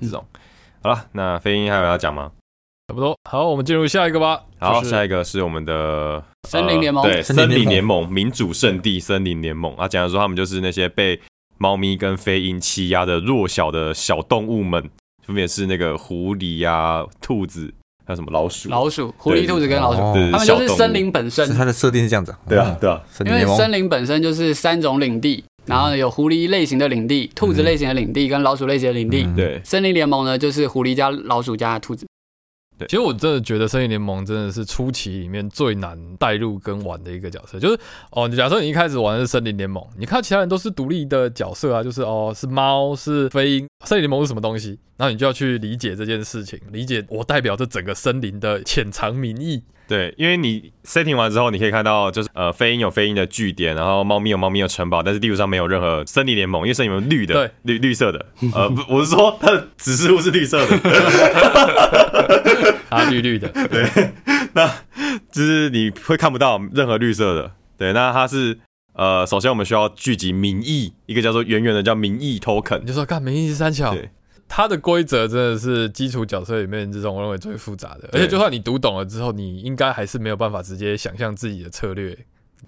S2: 这种。好了，那飞鹰还有要讲吗？
S1: 差不多。好，我们进入下一个吧。
S2: 好，
S1: 就是
S2: 下一个是我们的
S4: 森林联盟
S2: 呃对，森
S5: 森林联盟
S2: 林联盟民主圣地森林联盟啊，讲的说他们就是那些被猫咪跟飞鹰欺压的弱小的小动物们，分别是那个狐狸啊、兔子，还有什么老鼠。
S4: 老鼠、狐狸、兔子跟老鼠，它们就是森林本身。
S5: 它的设定是这样子啊。
S2: 对啊，对啊，
S4: 因为
S5: 森林
S4: 本身就是三种领地，然后呢有狐狸类型的领地、兔子类型的领地跟老鼠类型的领地。
S5: 嗯
S2: 对，
S4: 森林联盟呢，就是狐狸加老鼠加兔子。
S1: 其实我真的觉得《森林联盟》真的是初期里面最难带入跟玩的一个角色。就是哦，你假设你一开始玩的是森林联盟，你看其他人都是独立的角色啊，就是哦是猫是飞鹰，森林联盟是什么东西？然后你就要去理解这件事情，理解我代表这整个森林的潜藏民意。
S2: 对，因为你 setting 完之后，你可以看到就是呃，飞鹰有飞鹰的据点，然后猫咪有猫咪的城堡，但是地图上没有任何森林联盟，因为森林联盟绿的
S1: 对，
S2: 绿绿色的，呃，不，我是说它的指示物是绿色的，
S1: 它绿绿的，对，那
S2: 就是你会看不到任何绿色的。对，那它是呃，首先我们需要聚集民意，一个叫做远远的叫民意 token
S1: 你。就说看民意是三小
S2: 对，
S1: 它的规则真的是基础角色里面这种我认为最复杂的，而且就算你读懂了之后，你应该还是没有办法直接想象自己的策略。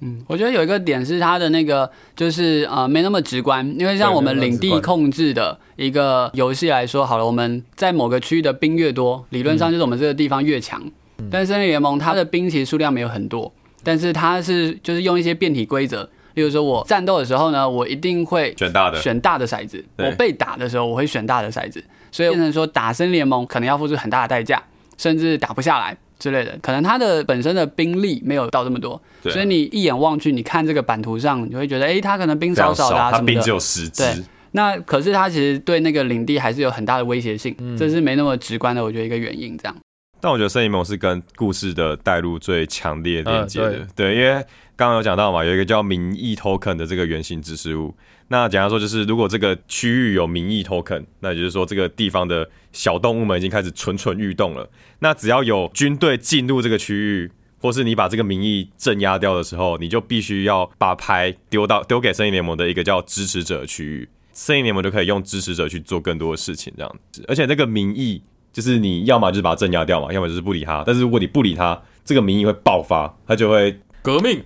S4: 嗯，我觉得有一个点是它的那个就是呃没那么直观，因为像我们领地控制的一个游戏来说，好了，我们在某个区域的兵越多，理论上就是我们这个地方越强。但是森林联盟它的兵其实数量没有很多，但是它是就是用一些变体规则，例如说我战斗的时候呢，我一定会
S2: 选大的，
S4: 选大的骰子，我被打的时候我会选大的骰子，所以变成说打森林联盟可能要付出很大的代价，甚至打不下来之类的。可能它的本身的兵力没有到这么多，所以你一眼望去，你看这个版图上，你会觉得，哎、它可能兵少少的、啊、什么的
S2: 它兵只。有十支
S4: 对，那可是他其实对那个领地还是有很大的威胁性，
S1: 嗯
S4: 这是没那么直观的，我觉得一个原因。这样，
S2: 但我觉得圣联盟是跟故事的带入最强烈连接的，
S1: 嗯
S2: 对，因为刚刚有讲到嘛，有一个叫民意 token 的这个原型指示物。那简单说就是，如果这个区域有民意 token，那也就是说这个地方的小动物们已经开始蠢蠢欲动了。那只要有军队进入这个区域，或是你把这个民意镇压掉的时候，你就必须要把牌丢到丢给圣灵联盟的一个叫支持者区域，圣灵联盟就可以用支持者去做更多的事情，这样子。而且那个民意就是你要么就是把它镇压掉嘛，要么就是不理他。但是如果你不理他，这个民意会爆发，他就会
S1: 革命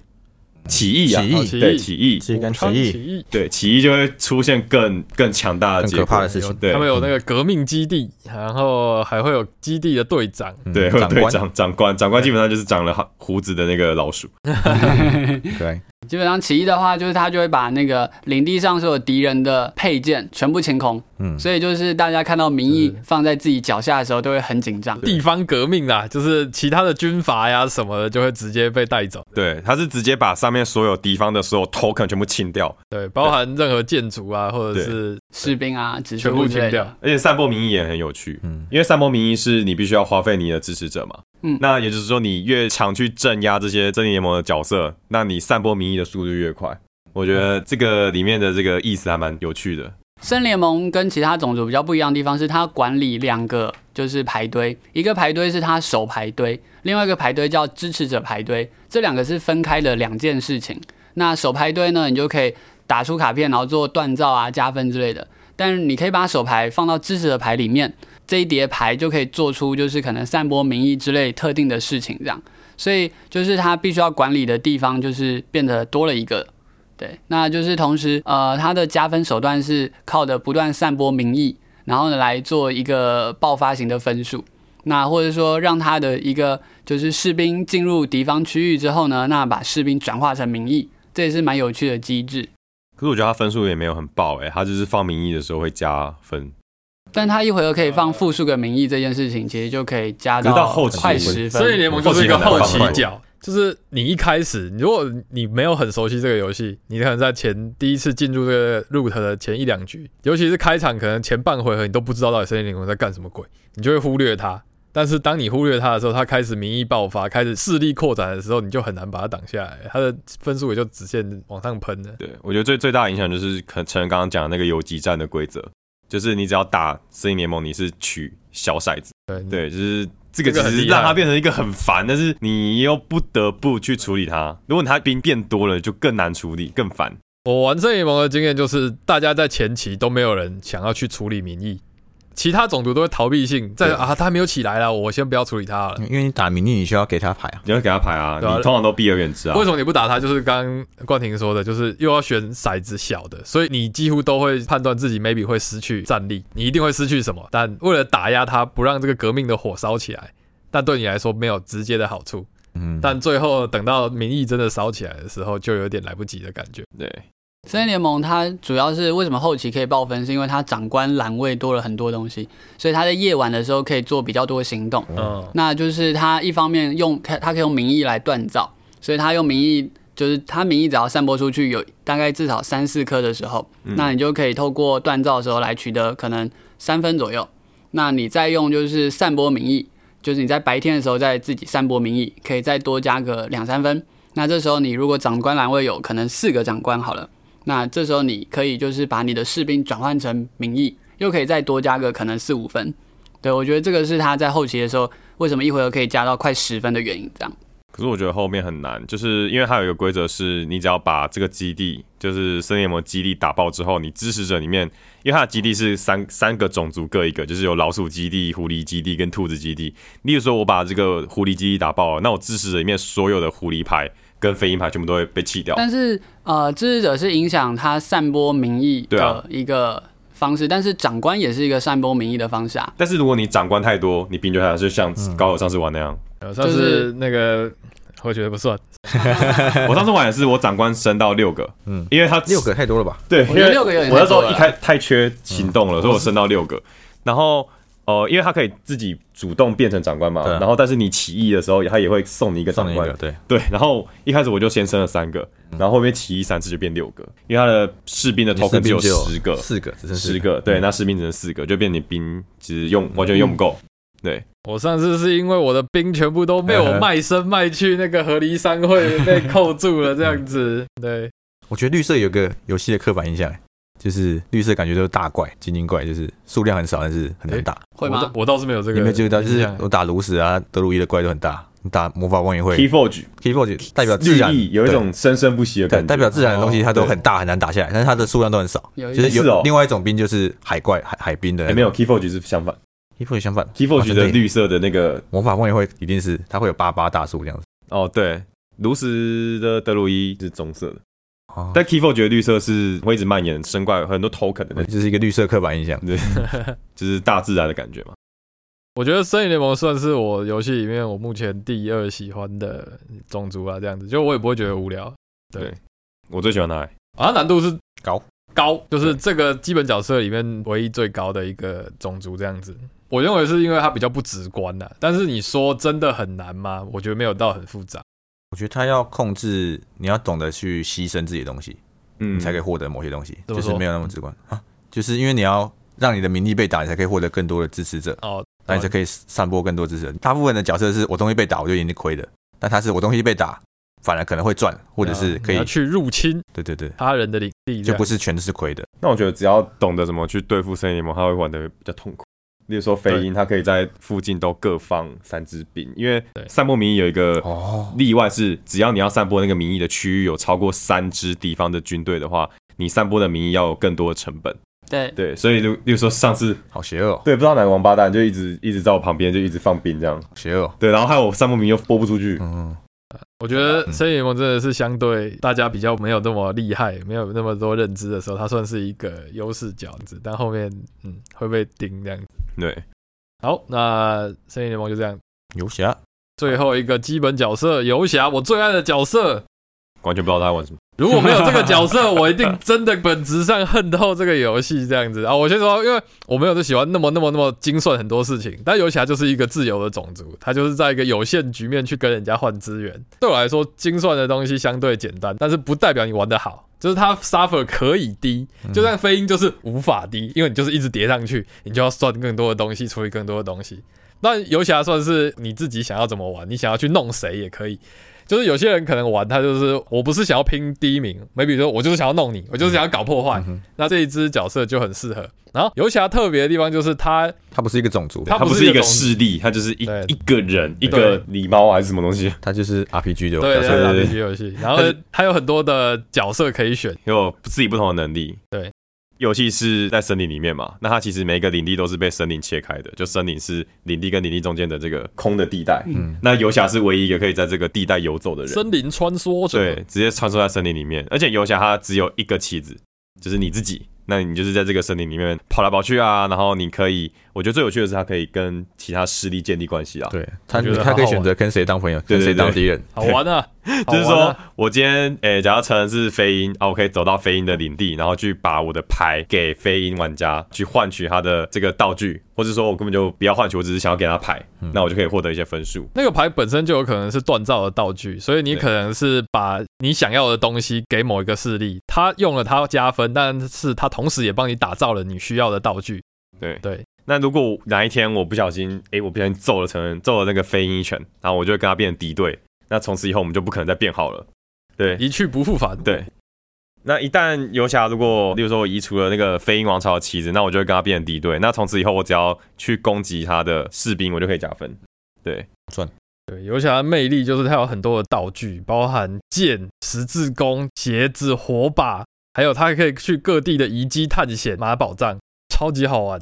S2: 起义啊，
S5: 起义
S1: 哦起义
S2: 对起义，
S5: 这一杆
S1: 武昌
S5: 起义
S1: 起义，
S2: 对起义就会出现更更强大的
S5: 更可怕的事情。
S2: 对
S1: 他们有那个革命基地，然后还会有基地的队长。
S5: 嗯
S2: 对，会有
S5: 长官
S2: 队长、长官、长官基本上就是长了胡子的那个老鼠。
S5: 可爱，
S4: 基本上起义的话，就是他就会把那个领地上所有敌人的配件全部清空，
S5: 嗯，
S4: 所以就是大家看到民意放在自己脚下的时候，都会很紧张。
S1: 地方革命啦，就是其他的军阀呀什么的就会直接被带走，
S2: 对，他是直接把上面所有敌方的所有 token 全部清掉，
S1: 对，包含任何建筑啊，或者是
S4: 士兵啊，
S1: 全部清掉。
S2: 而且散播民意也很有趣，
S5: 嗯。
S2: 因为散播民意是你必须要花费你的支持者嘛，
S4: 嗯
S2: 那也就是说你越常去镇压这些正义联盟的角色，那你散播民意的速度越快。我觉得这个里面的这个意思还蛮有趣的。
S4: 森联盟跟其他种族比较不一样的地方是，它管理两个就是排堆，一个排堆是它手排堆，另外一个排堆叫支持者排堆，这两个是分开的两件事情。那手排堆呢，你就可以打出卡片，然后做锻造啊、加分之类的。但是你可以把手牌放到支持者牌里面，这一叠牌就可以做出就是可能散播民意之类特定的事情这样。所以就是他必须要管理的地方就是变得多了一个。对，那就是同时，呃，他的加分手段是靠的不断散播民意，然后呢来做一个爆发型的分数。那或者说让他的一个就是士兵进入敌方区域之后呢，那把士兵转化成民意，这也是蛮有趣的机制。
S2: 可是我觉得他分数也没有很爆诶、他就是放民意的时候会加分，
S4: 但他一回合可以放复数个名义这件事情，其实就可以加
S2: 到
S4: 快
S2: 会
S4: 十分。
S1: 所以联盟就是一个后期角，就是你一开始，如果你没有很熟悉这个游戏，你可能在前第一次进入这个 root 的前一两局，尤其是开场，可能前半回合你都不知道到底森林联盟在干什么鬼，你就会忽略它。但是当你忽略它的时候，它开始民意爆发，开始势力扩展的时候，你就很难把它挡下来，它的分数也就直线往上喷了。
S2: 对，我觉得最最大的影响就是可承认刚刚讲那个游击战的规则，就是你只要打森林联盟，你是取小骰子，
S1: 对
S2: 对，就是这个其
S1: 这个很厉害
S2: 实让它变成一个很烦，但是你又不得不去处理它。如果你它兵变多了，就更难处理，更烦。
S1: 我玩圣联盟的经验就是，大家在前期都没有人想要去处理民意，其他种族都会逃避性，在啊他还没有起来了，我先不要处理他了。
S5: 因为你打民意，你需要给他牌啊。
S2: 你要给他牌啊，
S1: 对啊
S2: 你通常都避而远之啊。
S1: 为什么你不打他？就是刚刚冠廷说的，就是又要选骰子小的，所以你几乎都会判断自己 maybe 会失去战力，你一定会失去什么。但为了打压他，不让这个革命的火烧起来，但对你来说没有直接的好处。
S5: 嗯，
S1: 但最后等到民意真的烧起来的时候，就有点来不及的感觉。
S2: 对，
S4: 森林联盟它主要是为什么后期可以爆分，是因为它长官栏位多了很多东西，所以它在夜晚的时候可以做比较多行动。
S1: 嗯，
S4: 那就是它一方面用它它可以用民意来锻造，所以它用民意就是它民意只要散播出去有大概至少三四颗的时候，那你就可以透过锻造的时候来取得可能三分左右。那你再用就是散播民意，就是你在白天的时候再自己散播民意，可以再多加个两三分。那这时候你如果长官栏位有可能四个长官好了，那这时候你可以就是把你的士兵转换成民意，又可以再多加个可能四五分。对我觉得这个是他在后期的时候为什么一回合可以加到快十分的原因。这样，
S2: 可是我觉得后面很难，就是因为它有一个规则是，你只要把这个基地，就是森林魔基地打爆之后，你支持者里面，因为它的基地是三 三个种族各一个，就是有老鼠基地、狐狸基地跟兔子基地。例如说，我把这个狐狸基地打爆了，那我支持者里面所有的狐狸牌跟飞鹰牌全部都会被弃掉。
S4: 但是呃，支持者是影响他散播民意的一个方式，但是长官也是一个散播民意的方式啊。
S2: 但是如果你长官太多，你兵就下来，就像高尔上次玩那样。
S1: 呃上次那个我觉得不算，
S2: 我上次玩也是，我长官升到六个，嗯
S5: 嗯，
S2: 因为他
S5: 六个太多了吧？
S2: 对，
S4: 我觉得六个有点
S2: 我那时候一开太缺行动了，所以我升到六个。然后哦，因为他可以自己主动变成长官嘛，
S5: 啊。
S2: 然后但是你起义的时候，他也会送你一个长官。
S5: 对，
S2: 对，然后一开始我就先升了三个，然后后面起义三次就变六个，因为他的士兵的
S5: 你
S2: token 只有十个，
S5: 四个，只剩
S2: 十个，对，那士兵只剩四个，就变你兵其实用完全用不够，对，
S1: 我上次是因为我的兵全部都被我卖身卖去那个河狸商会被扣住了，这样子。对，
S5: 我觉得绿色有个游戏的刻板印象，就是绿色感觉都是大怪、精英怪，就是数量很少，但是很难打。
S4: 会吗？
S1: 我倒？我倒是没有这个。
S5: 有没有注意到？就是我打炉石啊、德鲁伊的怪都很大，你打魔法望远会
S2: Key Forge
S5: Keyforge 代表自然
S2: 有一种生生不息的，感觉，
S5: 代表自然的东西，它都很大很难打下来，但是它的数量都很少。
S4: 有
S5: 就是有另外一种兵，就是海怪、海海兵的
S2: 没有 Key Forge 是相反。
S5: Keyforge 相反
S2: ，Key
S5: 啊
S2: Forge 的绿色的那个。
S5: 魔法望远会一定是它会有八八大树这样子。
S2: 哦，对，炉石的德鲁伊是棕色的，
S5: 哦，
S2: 但 Key Forge 的绿色是会一直蔓延生怪很多 token 的那种，
S5: 这是一个绿色刻板印象。
S2: 对，就是大自然的感觉嘛。
S1: 我觉得《森林联盟》算是我游戏里面我目前第二喜欢的种族啊，这样子，就我也不会觉得无聊。对
S2: 对我最喜欢它欸，
S1: 啊，难度是
S5: 高
S1: 高，就是这个基本角色里面唯一最高的一个种族这样子。我认为是因为它比较不直观呐、但是你说真的很难吗？我觉得没有到很复杂。
S5: 我觉得他要控制，你要懂得去牺牲自己的东西，
S2: 嗯
S5: 你才可以获得某些东西，就是没有那么直观啊。就是因为你要让你的名利被打，你才可以获得更多的支持者，
S1: 哦，
S5: 那你才可以散播更多支持者。大部分的角色是我东西被打，我就已经亏了，但他是我东西被打，反而可能会赚，或者是可以
S1: 去入侵
S5: 对对对，
S1: 他人的领地
S5: 就不是全都是亏的。
S2: 那我觉得只要懂得怎么去对付森林联盟，他会玩的比较痛苦。例如说飞鹰，他可以在附近都各放三支兵，因为散播民意有一个
S5: 哦，
S2: 例外是，只要你要散播那个民意的区域有超过三支敌方的军队的话，你散播的民意要有更多的成本。
S4: 对，
S2: 对，所以就例如说上次
S5: 好邪恶哦，
S2: 对不知道哪个王八蛋就一直一直在我旁边就一直放兵这样，
S5: 邪恶哦。
S2: 对，然后害我散播民又播不出去。
S5: 嗯，
S1: 我觉得《森林联盟》真的是相对大家比较没有那么厉害，没有那么多认知的时候，它算是一个优势角子，但后面嗯会被盯这样子。
S2: 对，
S1: 好，那《森林联盟》就这样。
S5: 游侠
S1: 最后一个基本角色游侠，我最爱的角色。
S2: 完全不知道他在玩什么。
S1: 如果没有这个角色，我一定真的本质上恨透这个游戏这样子啊！我先说，因为我没有就喜欢那么那么那么精算很多事情，但游侠就是一个自由的种族，它就是在一个有限局面去跟人家换资源。对我来说，精算的东西相对简单，但是不代表你玩得好。就是它 suffer 可以低，就像飞鹰就是无法低，因为你就是一直叠上去，你就要算更多的东西，处理更多的东西。那游侠算是你自己想要怎么玩，你想要去弄谁也可以。就是有些人可能玩他就是我不是想要拼第一名，maybe 说我就是想要弄你，我就是想要搞破坏。
S5: 嗯
S1: 那这一只角色就很适合。然后游侠特别的地方就是他
S5: 他不是一个种族，
S1: 它
S2: 他不是一个势力，他就是一一个人，一个狸猫还是什么东西，
S5: 他就是 RPG 的。
S1: 对对 RPG 游戏，然后他有很多的角色可以选。
S2: 有自己不同的能力。
S1: 对，
S2: 游戏是在森林里面嘛，那它其实每一个领地都是被森林切开的，就森林是领地跟领地中间的这个空的地带。
S5: 嗯，
S2: 那游侠是唯一一个可以在这个地带游走的人，
S1: 森林穿梭者，
S2: 对，直接穿梭在森林里面，而且游侠他只有一个棋子，就是你自己。那你就是在这个森林里面跑来跑去啊，然后你可以，我觉得最有趣的是，他可以跟其他势力建立关系啊。
S5: 对，它
S1: 我觉得
S5: 它可以选择跟谁当朋友，跟谁当敌人。
S1: 好玩啊！
S2: 就是说我今天诶、假如承认是飞鹰啊，我可以走到飞鹰的领地，然后去把我的牌给飞鹰玩家，去换取他的这个道具，或者说我根本就不要换取，我只是想要给他牌，那我就可以获得一些分数。
S1: 那个牌本身就有可能是锻造的道具，所以你可能是把你想要的东西给某一个势力，他用了他加分，但是他同时也帮你打造了你需要的道具。
S2: 对
S1: 对，
S2: 那如果哪一天我不小心，诶、我不小心揍了成人，揍了那个飞鹰一拳，然后我就会跟他变成敌对，那从此以后我们就不可能再变好了。对
S1: 一去不复返。
S2: 对。那一旦游侠如果，例如说我移除了那个飞鹰王朝的旗子，那我就会跟他变成敌对。那从此以后，我只要去攻击他的士兵，我就可以加分。对，
S1: 对，游侠的魅力就是它有很多的道具，包含剑、十字弓、鞋子、火把，还有它可以去各地的遗迹探险、拿宝藏，超级好玩。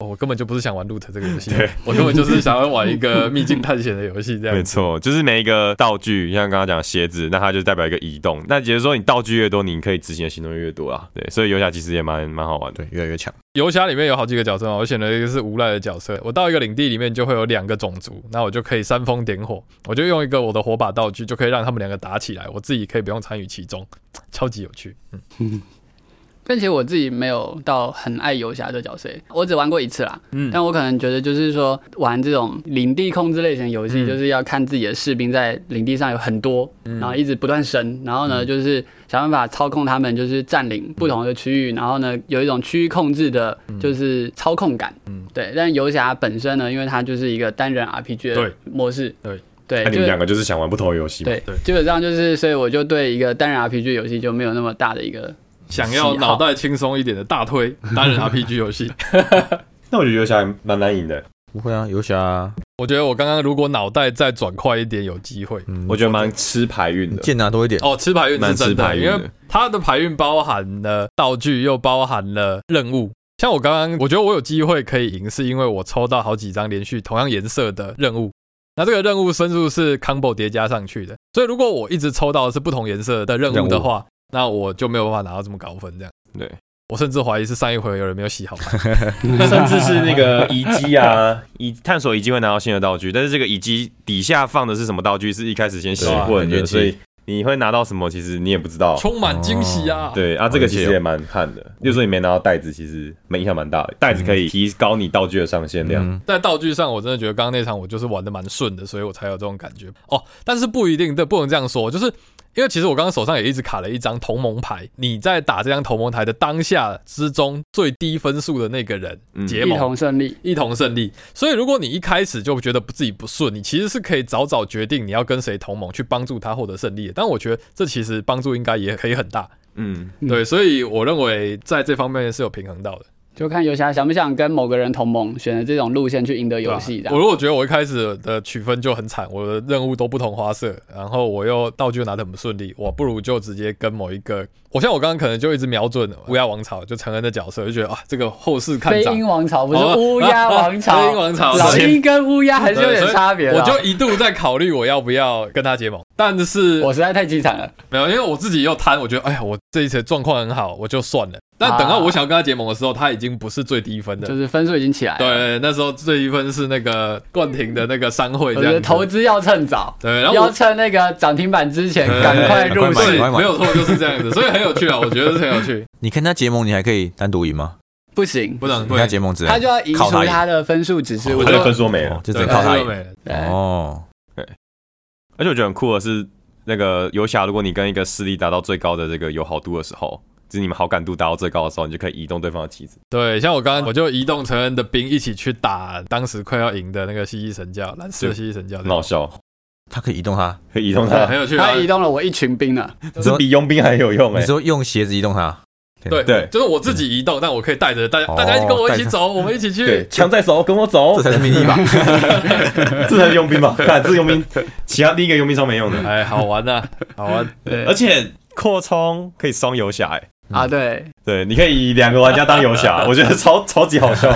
S1: 哦我根本就不是想玩 loot 这个游戏
S2: 对，
S1: 我根本就是想要玩一个秘境探险的游戏，这样。
S2: 没错，就是每一个道具，像刚刚讲鞋子，那它就代表一个移动。那也就是说，你道具越多，你可以执行的行动越多啊。对，所以游侠其实也蛮蛮好玩的。
S5: 对，越来越强。
S1: 游侠里面有好几个角色嘛，我选了一个是无赖的角色。我到一个领地里面就会有两个种族，那我就可以煽风点火，我就用一个我的火把道具，就可以让他们两个打起来，我自己可以不用参与其中，超级有趣。嗯，
S4: 但其实我自己没有到很爱游侠这角色，我只玩过一次啦。
S1: 嗯
S4: 但我可能觉得就是说玩这种领地控制类型游戏，
S1: 嗯
S4: 就是要看自己的士兵在领地上有很多，然后一直不断升，然后呢就是想办法操控他们，就是占领不同的区域，然后呢有一种区域控制的，就是操控感。
S1: 嗯
S4: 对。但游侠本身呢，因为它就是一个单人 RPG 的模式，
S1: 对
S4: 对，
S2: 那你们两个就是想玩不同的游戏嘛？
S4: 对
S1: 对
S4: 基本上就是，所以我就对一个单人 RPG 游戏就没有那么大的一个
S1: 想要脑袋轻松一点的大推单人 RPG 游戏。
S2: 那我觉得游侠还蛮难赢的，
S5: 不会啊，游侠，
S1: 我觉得我刚刚如果脑袋再转快一点，有机会。
S5: 嗯，
S2: 我觉得蛮吃牌运的。
S5: 剑拿多一点。
S1: 哦，吃牌运是
S2: 蛮吃
S1: 真的，
S2: 牌的
S1: 因为它的牌运包含了道具，又包含了任务。像我刚刚，我觉得我有机会可以赢，是因为我抽到好几张连续同样颜色的任务。那这个任务分数是 combo 叠加上去的，所以如果我一直抽到的是不同颜色的任务的话，那我就没有办法拿到这么高分。这样，
S2: 对，
S1: 我甚至怀疑是上一回有人没有洗好牌。
S2: 甚至是那个 遗迹啊，遗探索遗迹会拿到新的道具，但是这个遗迹底下放的是什么道具，是一开始先洗
S5: 对
S2: 混的，所以你会拿到什么，其实你也不知道。
S1: 充满惊喜啊！
S2: 对啊，这个其实也蛮看的。就是说你没拿到袋子，其实没影响蛮大的。袋子可以提高你道具的上限量。
S5: 嗯，
S1: 在道具上，我真的觉得刚刚那场我就是玩的蛮顺的，所以我才有这种感觉哦。但是不一定，对，不能这样说，就是因为其实我刚刚手上也一直卡了一张同盟牌，你在打这张同盟牌的当下之中，最低分数的那个人
S2: 嗯
S1: 结盟。
S4: 同胜利。
S1: 一同胜利，所以如果你一开始就觉得自己不顺，你其实是可以早早决定你要跟谁同盟，去帮助他获得胜利的。但我觉得这其实帮助应该也可以很大，
S2: 嗯，
S4: 嗯
S1: 对，所以我认为在这方面是有平衡到的。
S4: 就看游侠想不想跟某个人同盟，选择这种路线去赢得游戏
S1: 啊。我。如果觉得我一开始的取分就很惨，我的任务都不同花色，然后我又道具拿得很不顺利，我不如就直接跟某一个，我像我刚刚可能就一直瞄准乌鸦王朝，就成恩的角色，就觉得啊，这个后世看涨
S4: 飞鹰。王朝不是
S1: 哦
S4: 乌鸦王朝，
S1: 飞鹰王朝
S4: 老鹰跟乌鸦还是有点差别。
S1: 我就一度在考虑我要不要跟他结盟，但是
S4: 我实在太凄惨了。
S1: 没有，因为我自己又贪，我觉得哎呀，我这一次状况很好，我就算了。但等到我想要跟他结盟的时候，他已经不是最低分的，
S4: 就是分数已经起来了。，
S1: 对，那时候最低分是那个冠廷的那个商会。
S4: 投资要趁早，
S1: 对，然后
S4: 要趁那个涨停板之前赶快入市。
S1: 没有错，就是这样子，所以很有趣啊，我觉得是很有趣。
S5: 你跟他结盟，你还可以单独赢吗？
S4: 不行，
S1: 不能
S5: 你跟他结盟只能
S4: 他就要移除
S5: 靠他
S4: 他的分数指示。我
S2: 他的分数没了
S5: 哦。就只能靠他赢。
S1: 哦。
S4: 对
S5: 哦，
S2: 而且我觉得很酷的是，那个游侠，如果你跟一个势力达到最高的这个友好度的时候，就是你们好感度达到最高的时候，你就可以移动对方的棋子。
S1: 对，像我刚刚我就移动成恩的兵一起去打当时快要赢的那个蜥蜴神教，蓝色蜥蜴神教，
S2: 很好笑，
S5: 他可以移动他。
S2: 可以移动
S1: 对，
S2: 它
S1: 很，有趣啊
S4: 他。移动了我一群兵啊。
S2: 这比佣兵还有用哎、
S5: 你说用鞋子移动他？
S1: 对
S2: 对
S1: 就是我自己移动，但我可以带着大家，
S5: 哦
S1: 大家一起跟我一起走，我们一起
S2: 对，
S1: 去。
S2: 枪在手，跟我走
S5: 这，才是迷你吧？
S2: 这才是 佣兵吧？看，这是佣兵，其他第一个佣兵超没用的。
S1: 哎，好玩呐，好玩。
S4: 对
S2: 而且扩充可以双游侠哎、
S4: 啊，对，
S2: 对，你可以以两个玩家当游侠，我觉得超超级好笑。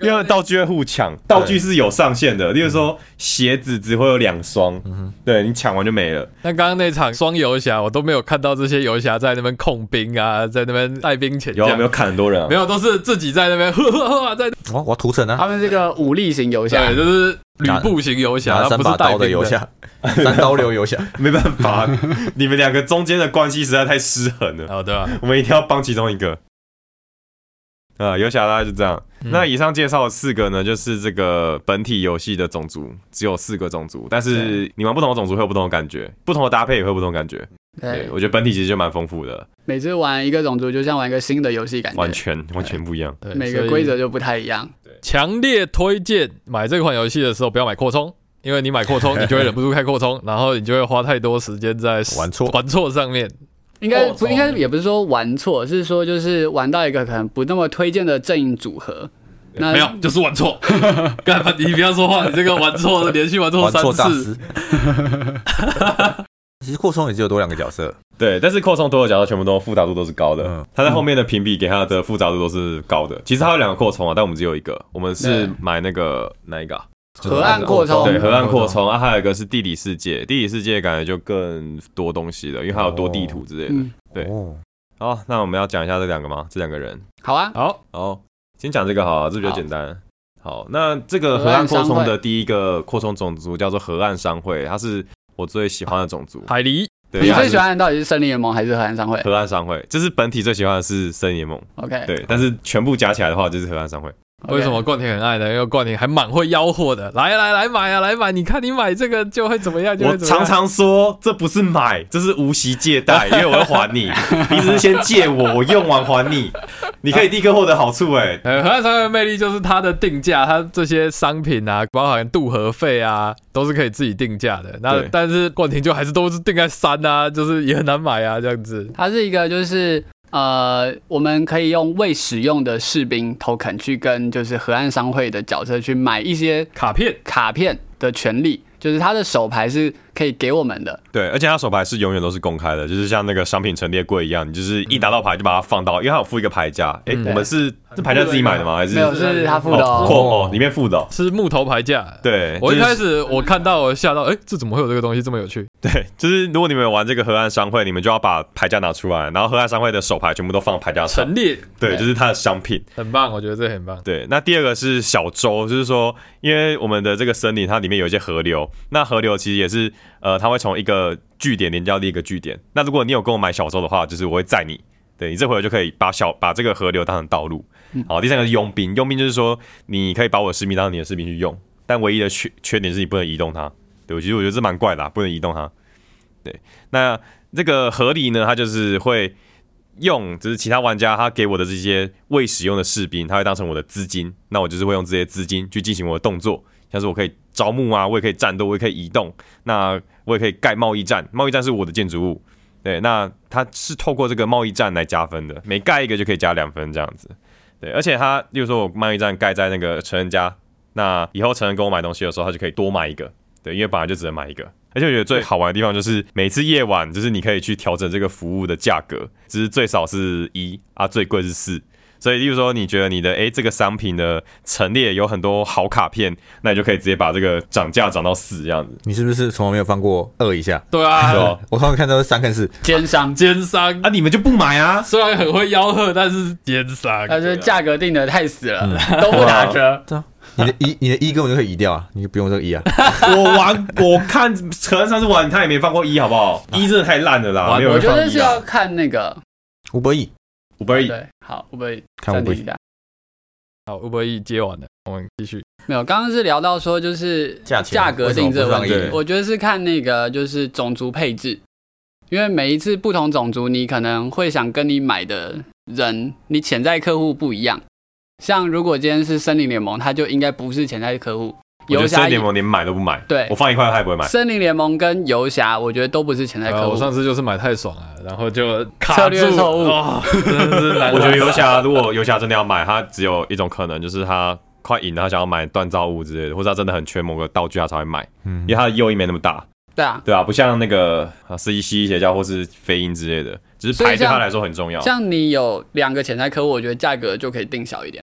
S2: 因为道具会互抢，道具是有上限的。例如说鞋子只会有两双，对你抢完就没了。
S1: 那刚刚那场双游侠，我都没有看到这些游侠在那边控兵啊，在那边带兵前这样
S2: 有啊没有砍很多人啊
S1: 没？有，都是自己在那边 呵呵呵在
S5: 哦，我要屠城啊！
S4: 他们这个武力型游侠
S1: 对，，就是吕布型游侠，
S5: 拿
S1: 他不是带
S5: 三把刀的游侠，三刀流游侠。
S2: 没办法，你们两个中间的关系实在太失衡了，
S1: 哦，对吧？
S2: 我们一定要帮其中一个。啊，游侠大概就这样。
S1: 嗯
S2: 那以上介绍的四个呢，就是这个本体游戏的种族，只有四个种族，但是你玩不同的种族会有不同的感觉，不同的搭配也会有不同的感觉。对
S4: 对，，
S2: 我觉得本体其实就蛮丰富的，
S4: 每次玩一个种族就像玩一个新的游戏感觉，
S2: 完全完全不一样。
S1: 对，
S4: 每个规则就不太一样。
S1: 对强烈推荐买这款游戏的时候不要买扩充，因为你买扩充，你就会忍不住开扩充，然后你就会花太多时间在
S5: 玩错
S1: 玩错上面。
S4: 应该
S1: 哦
S4: 不应该也不是说玩错，是说就是玩到一个可能不那么推荐的阵营组合。那
S1: 没有，就是玩错。干嘛？你不要说话，你这个玩错了，连续玩错三次。
S5: 师。其实扩充也只有多两个角色，
S2: 对，但是扩充多的角色全部都复杂度都是高的，
S5: 嗯
S2: 它在后面的评比给他的复杂度都是高的。其实它有两个扩充啊，但我们只有一个，我们是买那个哪一个啊？
S4: 河岸扩充
S2: 对，河岸扩充啊，还有一个是地理世界，地理世界感觉就更多东西了，因为它有多地图之类的。
S4: 嗯，
S2: 对
S5: 哦，
S2: 好，那我们要讲一下这两个吗？这两个人，
S4: 好啊，
S1: 好，
S2: 好，先讲这个好了，这比较简单。好，那这个河
S4: 河岸
S2: 岸扩充的第一个扩充种族叫做河岸商会，它是我最喜欢的种族。
S1: 海狸，
S2: 对，
S4: 你最喜欢的到底是森林联盟还是河岸商会
S2: 河岸商会，就是本体最喜欢的是森林联盟
S4: ，？OK，
S2: 对，但是全部加起来的话就是河岸商会。
S1: 为什么冠廷很爱呢？因为冠廷还蛮会吆喝的，来来来买啊，来买！你看你买这个就会怎么样，就
S2: 我
S1: 会怎么样。
S2: 常常说这不是买，这是无息借贷，因为我要还你，你只是先借我，我用完还你，你可以立刻获得好处。哎，
S1: 呃，河岸商会的魅力就是它的定价，它这些商品啊，包含渡河费啊，都是可以自己定价的。那但是冠廷就还是都是定在三啊，就是也很难买啊，这样子。
S4: 它是一个就是呃，我们可以用未使用的士兵 token 去跟就是河岸商会的角色去买一些
S1: 卡片。
S4: 卡片的权利，就是他的手牌是可以给我们的。
S2: 对，而且它手牌是永远都是公开的，就是像那个商品陈列柜一样，你就是一拿到牌就把它放到，因为它有附一个牌架。哎，
S1: 嗯
S2: 我们是这牌架自己买的吗？还是
S4: 没有，是他附的
S2: 哦
S4: 哦。
S2: 哦，里面附的哦。
S1: 是木头牌架。
S2: 对，
S1: 我一开始我看到我吓到，哎、这怎么会有这个东西这么有趣？
S2: 对，就是如果你们有玩这个河岸商会，你们就要把牌架拿出来，然后河岸商会的手牌全部都放牌架上
S1: 陈。列
S2: 对，就是它的商品。
S1: 很棒，我觉得这很棒。
S2: 对，那第二个是小舟，就是说，因为我们的这个森林它里面有一些河流，那河流其实也是呃，它会从一个据点连接到另一个据点。那如果你有跟我买小舟的话，就是我会载你，对你这回合就可以把小把这个河流当成道路。好，第三个是佣兵，佣兵就是说你可以把我的士兵当成你的士兵去用，但唯一的缺缺点是你不能移动它。对，其实我觉得这蛮怪的、啊，不能移动它。对，那这个河狸呢，它就是会用，就是其他玩家他给我的这些未使用的士兵，他会当成我的资金，那我就是会用这些资金去进行我的动作，像是我可以招募啊，我也可以战斗，我也可以移动，那我也可以盖贸易站，贸易站是我的建筑物，对，那它是透过这个贸易站来加分的，每盖一个就可以加两分这样子，对，而且它，例如说我贸易站盖在那个成人家，那以后成人跟我买东西的时候，他就可以多买一个，对，因为本来就只能买一个。而且我觉得最好玩的地方就是每次夜晚，就是你可以去调整这个服务的价格，只是最少是一啊，最贵是四。所以，例如说，你觉得你的诶这个商品的陈列有很多好卡片，那你就可以直接把这个涨价涨到四这样子。
S5: 你是不是从来没有放过二以下？
S1: 对啊，
S2: 对吧？
S5: 我通常看到是三跟四，
S4: 奸商，
S1: 奸商
S2: 啊，你们就不买啊？
S1: 虽然很会吆喝，但是奸商。
S4: 但是价格定的太死了，都不打折。
S5: 对啊，你的一你的一根本就可以移掉啊，你就不用这个一啊。
S2: 我玩，我看可能上次玩他也没放过一，好不好？一真的太烂了啦，
S1: 玩
S2: 没有
S4: 我觉得是。要看那个，
S5: 五百亿，
S2: 五百亿，
S4: 对，好，
S5: 五百亿，
S4: 暂停一下。
S1: 好，Uber E 接完了，我们继续。
S4: 没有，刚刚是聊到说就是
S5: 价
S4: 价格定这个问题我觉得是看那个就是种族配置，因为每一次不同种族，你可能会想跟你买的人，你潜在客户不一样。像如果今天是森林联盟，他就应该不是潜在客户。
S2: 森林联盟连买都不买，
S4: 对
S2: 我放一块他也不会买。
S4: 森林联盟跟游侠，我觉得都不是潜在
S1: 呃
S4: 客户。
S1: 我上次就是买太爽了，然后就卡
S4: 策略
S1: 住
S4: 错误
S1: 哦真的是。
S2: 我觉得游侠如果游侠真的要买，他只有一种可能，就是他快赢了，他想要买锻造物之类的，或者他真的很缺某个道具，他才会买，
S5: 嗯
S2: 因为，他的诱因没那么大，
S4: 对啊，
S2: 对啊，不像那个啊四一七邪教或是飞鹰之类的，只是牌对他来说很重要，
S4: 像你有两个潜在客户，我觉得价格就可以定小一点。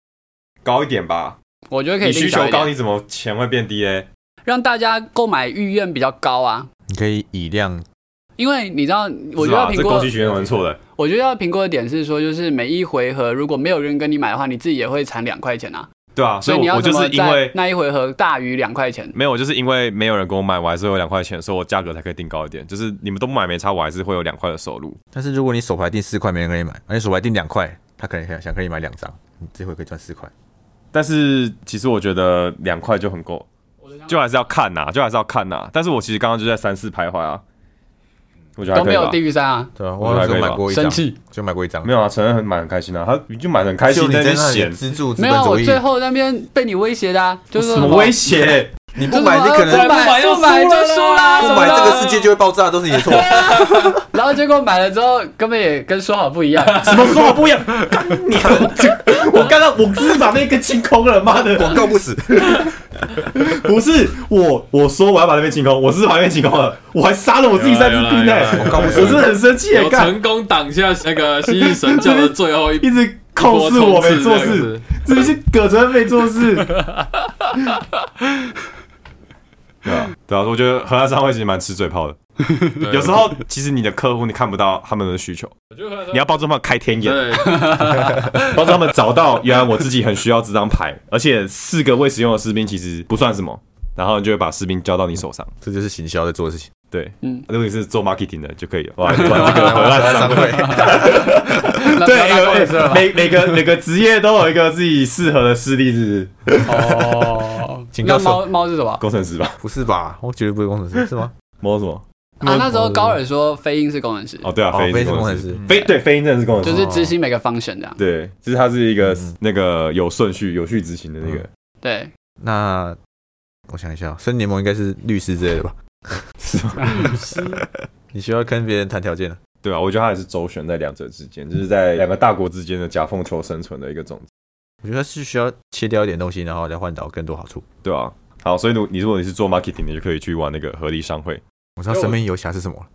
S2: 高一点吧。
S4: 我觉得可以
S2: 需求高，你怎么钱会变低嘞？
S4: 让大家购买意愿比较高啊。
S5: 你可以以量
S4: 因为你知道，我觉得苹果
S2: 这供需，学蛮错的。
S4: 我觉得要评估的点是说，就是每一回合如果没有人跟你买的话，你自己也会产两块钱啊。
S2: 对啊，所
S4: 所以你要
S2: 就
S4: 怎么在
S2: 是因为
S4: 那一回合大于两块钱？
S2: 没有，就是因为没有人跟我买，我还是会有两块钱，所以我价格才可以定高一点。就是你们都不买没差，我还是会有两块的收入。
S5: 但是如果你手牌定四块，没人跟你买，而且手牌定两块，他可能想想跟你买两张，你这回可以赚四块。
S2: 但是其实我觉得两块就很够，就还是要看呐、就还是要看呐、但是我其实刚刚就在三四徘徊啊，我觉得
S4: 都没有低。于三啊，
S5: 对啊，
S2: 我还可以
S5: 买过一张
S4: 生，气。
S5: 就买过一张，
S2: 没有啊，承认很买很开心啊，他就买的很开心，在那边
S5: 在那里
S2: 闲，
S5: 资助
S4: 没有，我最后那边被你威胁的啊，就是说
S2: 什么威胁？
S5: 你不买，你可能
S4: 不买不买就输啦，
S5: 不买这个世界就会爆炸，都是你的错。
S4: 然后结果买了之后，根本也跟说好不一样。
S2: 什么说好不一样？干你啊！我刚刚我只是把那根清空了，妈的！
S5: 广告不死，
S2: 不是我，我说我要把那边清空，我是把那边清空了，我还杀了我自己三只兵呢、
S1: 有啦有啦有啦
S2: 我告我是很生气
S1: 成功挡下那个蜥蜴神教的最后一
S2: 一直控诉我没做事，
S1: 事。
S2: 这是葛哲没做事。对啊，对啊，我觉得荷兰商会其实蛮吃嘴炮的。
S1: 对
S2: 有时候其实你的客户你看不到他们的需求，你要帮助他们开天眼，
S1: 对，
S2: 帮助他们找到原来我自己很需要这张牌，而且四个未使用的士兵其实不算什么，然后你就会把士兵交到你手上。
S5: 这就是行销在做的事情。
S2: 对，
S4: 嗯，
S2: 如果你是做 marketing 的就可以了，哇，玩这个荷兰商会。
S4: 那不
S2: 对，
S4: 要当工程师了吧
S2: 每每个每个职业都有一个自己适合的势力，是不是？
S4: 哦，那猫猫是什么？
S2: 工程师吧？
S5: 不是吧？我绝对不是工程师，是吗？
S2: 猫什么？
S4: 啊，那时候高尔说飞鹰是工程师，
S2: 哦，对啊，
S5: 哦
S2: 飞鹰是
S5: 工程师
S2: 师，飞对飞鹰真的是工程师，
S4: 就是执行每个 function 这样。
S2: 对，就是它是一个那个有顺序、有序执行的那个，
S4: 对，
S5: 那我想一下，森联盟应该是律师之类的吧？
S2: 是吗？
S5: 你需要跟别人谈条件了。
S2: 对啊，我觉得他也是周旋在两者之间，就是在两个大国之间的夹缝求生存的一个种子，
S5: 我觉得是需要切掉一点东西，然后再换到更多好处。
S2: 对啊。好，所以如你如果你是做 marketing 你，就可以去玩那个合力商会，
S5: 我知道生命游侠是什么了，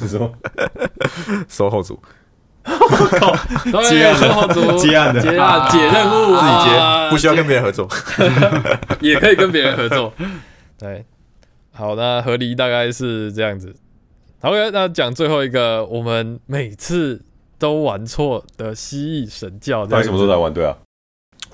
S2: 是说
S5: 售后组。
S1: 对，生活组
S2: 接案的
S1: 接案解任务，
S5: 自己接，
S1: 啊
S5: 不需要跟别人合作。
S1: 也可以跟别人合作。对，好，那合理大概是这样子。好，那讲最后一个，我们每次都玩错的蜥蜴神教，
S2: 到底什么时候才玩对啊？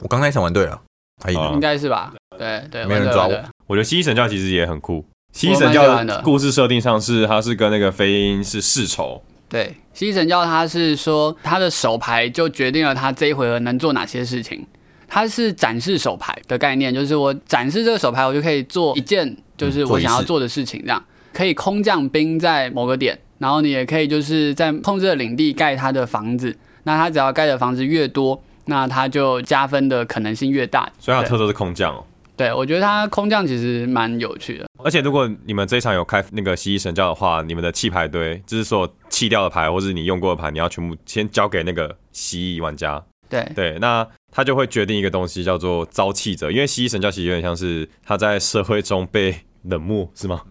S5: 我刚那一场玩对了，还赢
S2: 啊
S5: 了
S4: 应该是吧？对对，
S5: 没人抓我
S2: 我觉得蜥蜴神教其实也很酷。蜥蜴神教
S4: 的
S2: 故事设定上是，它是跟那个飞鹰是世仇，
S4: 对，蜥蜴神教它是说它的手牌就决定了它这一回合能做哪些事情。它是展示手牌的概念，就是我展示这个手牌，我就可以做一件就是我想要做的事情，这样可以空降兵在某个点，然后你也可以就是在控制的领地盖他的房子。那他只要盖的房子越多，那他就加分的可能性越大。
S2: 所以它特色是空降哦。
S4: 对，我觉得他空降其实蛮有趣的。
S2: 而且如果你们这一场有开那个蜥蜴神教的话，你们的弃牌堆，就是所弃掉的牌或是你用过的牌，你要全部先交给那个蜥蜴玩家。
S4: 对，
S2: 对，那他就会决定一个东西叫做遭弃者，因为蜥蜴神教其实有点像是他在社会中被冷漠，是吗？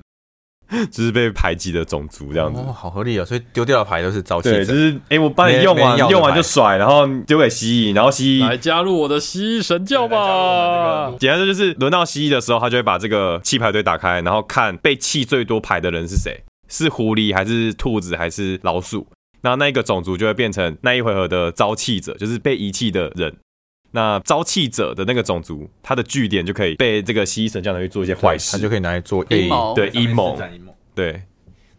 S2: 就是被排挤的种族这样子。
S5: 哦，好合理哦。所以丢掉的牌都是招气
S2: 对，
S5: 者
S2: 就。是哎、诶我帮你用完用完就甩，然后丢给蜥蜴，然后蜥蜴
S1: 来加入我的蜥蜴神教吧。
S2: 简单说就是轮到蜥蜴的时候，他就会把这个弃牌堆打开，然后看被弃最多牌的人是谁，是狐狸还是兔子还是老鼠。那那一个种族就会变成那一回合的招气者，就是被遗弃的人。那招气者的那个种族，他的据点就可以被这个蜥蜴神教拿去做一些坏事他，
S5: 就可以拿来做
S4: 阴谋
S2: 对阴谋，对，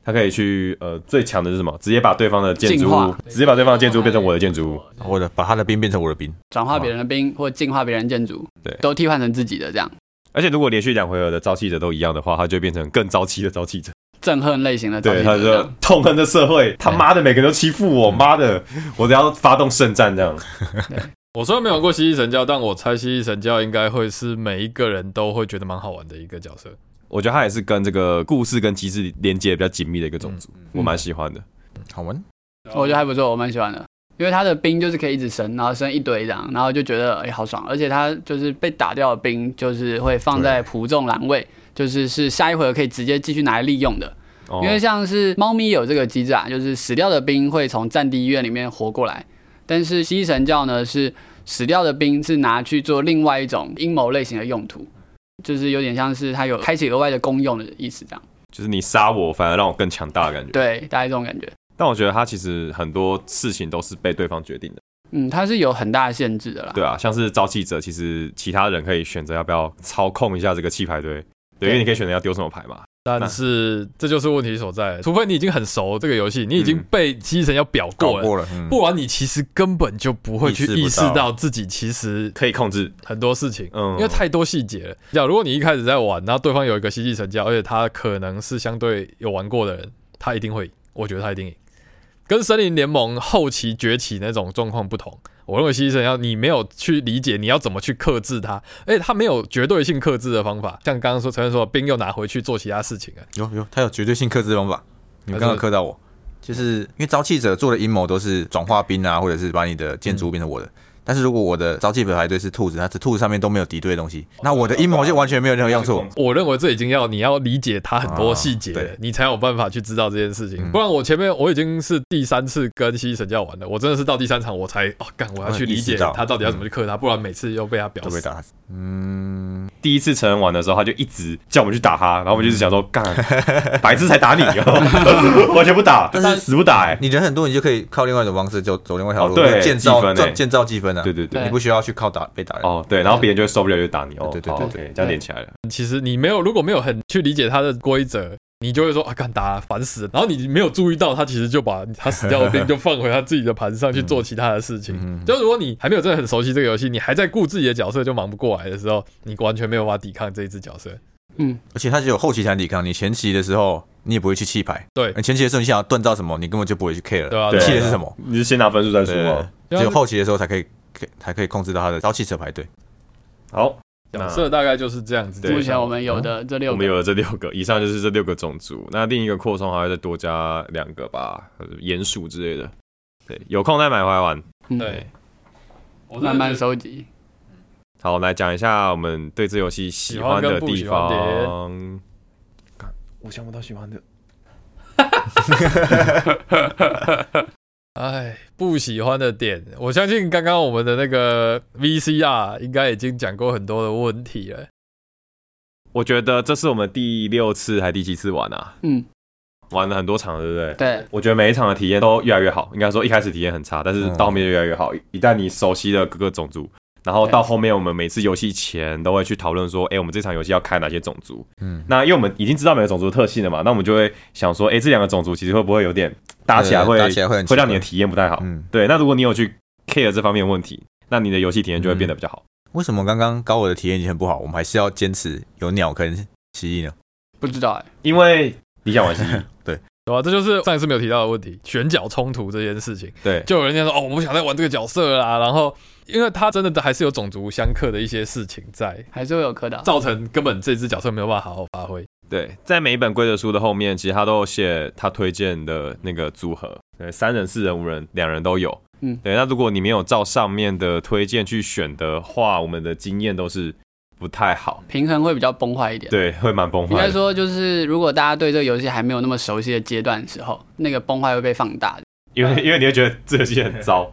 S2: 他可以去呃最强的是什么？直接把对方的建筑物，直接把对方的建筑物变成我的建筑物。
S5: 或者把他的兵变成我的兵。
S4: 转化别人的兵或净化别人建筑，
S2: 对
S4: 都替换成自己的这样
S2: 而且如果连续两回合的招气者都一样的话，他就会变成更招气的招气者。
S4: 憎恨类型的召
S2: 对，他就。痛恨这社会，他妈的每个人都欺负我，妈的，我都要发动圣战这样。
S1: 我虽然没玩过蜥蜴神教，但我猜蜥蜴神教应该会是每一个人都会觉得蛮好玩的一个角色。
S2: 我觉得他也是跟这个故事跟机制连接比较紧密的一个种族，我蛮喜欢的。
S5: 好玩，
S4: 我觉得还不错，我蛮喜欢的。因为他的兵就是可以一直升，然后升一堆这样，然后就觉得哎、好爽，而且他就是被打掉的兵就是会放在仆众栏位，就是是下一回合可以直接继续拿来利用的。
S2: 哦
S4: 因为像是猫咪有这个机制啊，就是死掉的兵会从战地医院里面活过来，但是蜥蜴神教呢是死掉的兵是拿去做另外一种阴谋类型的用途，就是有点像是它有开启额外的功用的意思这样。
S2: 就是你杀我，反而让我更强大的感觉。，
S4: 对，大概这种感觉。
S2: 但我觉得他其实很多事情都是被对方决定的。
S4: 嗯，他是有很大的限制的啦。
S2: 对啊，像是造气者，其实其他人可以选择要不要操控一下这个弃牌堆。对，因为你可以选择要丢什么牌嘛。
S1: 但是这就是问题所在，除非你已经很熟这个游戏，你已经
S2: 嗯
S1: 被蜥蜴神要表过了，不然你其实根本就不会去意识
S5: 到
S1: 到自己其实
S2: 可以控制，
S1: 很多事情，
S2: 嗯
S1: 因为太多细节了。假如果你一开始在玩，然后对方有一个吸气神教，而且他可能是相对有玩过的人，他一定会，我觉得他一定赢。跟森林联盟后期崛起那种状况不同，我认为牺牲要你没有去理解你要怎么去克制它，而且它没有绝对性克制的方法，像刚刚说陈恩说兵又拿回去做其他事情啊，
S5: 有有，他有绝对性克制方法。你们刚刚克到我，就是因为招气者做的阴谋都是转化兵啊，或者是把你的建筑物变成我的。但是如果我的招气牌队是兔子，那这兔子上面都没有敌对的东西，那我的阴谋就完全没有任何用处。
S1: 我认为这已经要你要理解它很多细节，
S5: 啊
S1: 你才有办法去知道这件事情。
S5: 嗯
S1: 不然我前面我已经是第三次跟蜥蜴神教玩了，我真的是到第三场我才哦干，我要去理解他到底要怎么去克他，不然每次又被他表死。
S5: 都被打死。嗯，
S2: 第一次成人玩的时候，他就一直叫我们去打他，然后我们就是想说，干，白痴才打你哦，完全不打，但是死不打哎。
S5: 你人很多，你就可以靠另外一种方式就走另外一条路，
S2: 哦对
S5: 建造建造积分啊。
S2: 对对对
S5: 你不需要去靠打被打人。
S2: 哦，对，然后别人就会受不了，就打你哦。
S5: 对对对
S2: 对，这样连起来了。
S1: 其实你没有如果没有很去理解它的规则，你就会说啊，干打烦死了。然后你没有注意到，他其实就把他死掉的兵就放回他自己的盘上去做其他的事情。
S5: 嗯
S1: 就如果你还没有真的很熟悉这个游戏，你还在顾自己的角色就忙不过来的时候，你完全没有办法抵抗这一只角色。
S4: 嗯，
S5: 而且他只有后期才能抵抗，你前期的时候你也不会去弃牌。
S1: 对
S5: 你前期的时候你想要锻造什么，你根本就不会去 care 了。
S1: 对啊
S5: 弃的是什么？
S2: 你是先拿分数再说啊。
S5: 只有后期的时候才可以，可以才可以控制到他的招汽车排队。
S2: 好，
S1: 角色大概就是这样子。
S4: 目前我们有的这六个，
S2: 我们有了这六个，以上就是这六个种族。那另一个扩充还会再多加两个吧，呃鼹鼠之类的。对，有空再买回来玩。
S4: 嗯，
S1: 对，我
S4: 慢慢收集。
S2: 好，来讲一下我们对这游戏喜欢的地方。干 我想不到喜欢的。
S1: 哎，不喜欢的点，我相信刚刚我们的那个 VCR 应该已经讲过很多的问题了。
S2: 我觉得这是我们第六次还第七次玩啊，
S4: 嗯，
S2: 玩了很多场，对不对？
S4: 对，
S2: 我觉得每一场的体验都越来越好。应该说一开始体验很差，但是到后面就越来越好。一旦你熟悉了各个种族，然后到后面我们每次游戏前都会去讨论说，哎、我们这场游戏要开哪些种族？
S5: 嗯，
S2: 那因为我们已经知道每个种族的特性了嘛，那我们就会想说，哎、这两个种族其实会不会有点搭起来会
S5: 打起来会会
S2: 让你的体验不太好？
S5: 嗯，
S2: 对，那如果你有去 care 这方面问题，那你的游戏体验就会变得比较好。
S5: 为什么刚刚高我的体验已经很不好，我们还是要坚持有鸟跟蜥蜴呢？
S4: 不知道哎，
S2: 因为你想玩蜥蜴，
S1: 对吧？这就是上一次没有提到的问题，选角冲突这件事情。
S2: 对，
S1: 就有人家说哦，我不想再玩这个角色啦，然后因为他真的还是有种族相克的一些事情在，
S4: 还是会有磕到。
S1: 造成根本这只角色没有办法好好发挥。
S2: 对，在每一本规则书的后面，其实他都有写他推荐的那个组合，对，三人、四人、五人，两人都有。
S4: 嗯
S2: 对。那如果你没有照上面的推荐去选的话，我们的经验都是不太好，
S4: 平衡会比较崩坏一点。
S2: 对，会蛮崩坏。
S4: 应该说，就是如果大家对这个游戏还没有那么熟悉的阶段的时候，那个崩坏会被放大的。
S2: 因为因为你会觉得这个游戏很糟，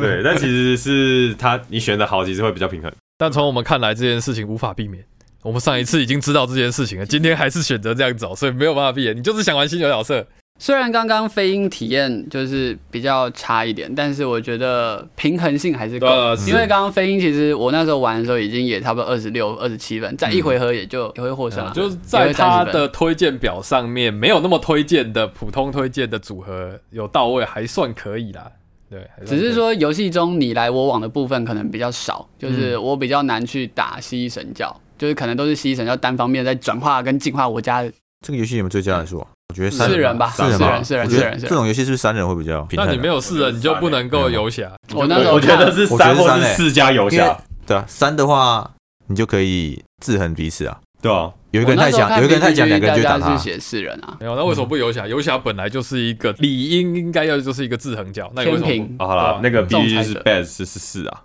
S2: 对，但其实是他你选的好，其实会比较平衡。
S1: 但从我们看来，这件事情无法避免。我们上一次已经知道这件事情了，今天还是选择这样走，所以没有办法闭眼。你就是想玩新的角色，
S4: 虽然刚刚飞鹰体验就是比较差一点，但是我觉得平衡性还是够。因为刚刚飞鹰其实我那时候玩的时候已经也差不多二十六、二十七分，在一回合也就也会获胜了、
S1: 就是在他的推荐表上面没有那么推荐的普通推荐的组合有到位，还算可以啦。对，
S4: 只是说游戏中你来我往的部分可能比较少，就是我比较难去打蜥蜴神教，就是可能都是蜥蜴神要单方面在转化跟进化我家的
S5: 这个游戏有没有最佳人数啊？我觉得三
S4: 四人吧，
S5: 四人吧
S4: 四人，四人，四人，四人。
S5: 这种游戏是不是三人会比较平？
S1: 那你没有四人，你就不能够游侠。
S4: 我那时候
S2: 我觉得是三或是四加游侠，
S5: 对啊，三的话你就可以制衡彼此啊。
S2: 对啊，
S5: 有一个人太强，有一个人太强，两个人就打他
S4: 是。写四人啊，
S1: 没有，那为什么不游侠？游侠本来就是一个理应应该要就是一个制衡角，那你为什
S2: 好了，那个必须是
S4: 仲裁者
S2: best 是是四啊，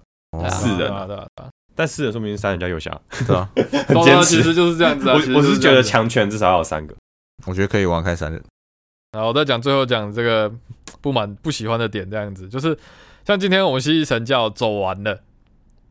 S2: 四人
S1: 啊对啊对啊
S2: 但四人说明是三人加游侠，
S5: 对吧，
S2: 很坚持。
S1: 其实就是这样子啊。
S2: 我我是觉得强权至少要有三个。
S5: 我觉得可以玩开三人。
S1: 然后我再讲最后讲这个 不满不喜欢的点，这样子就是像今天我们蜥蜴神教走完了，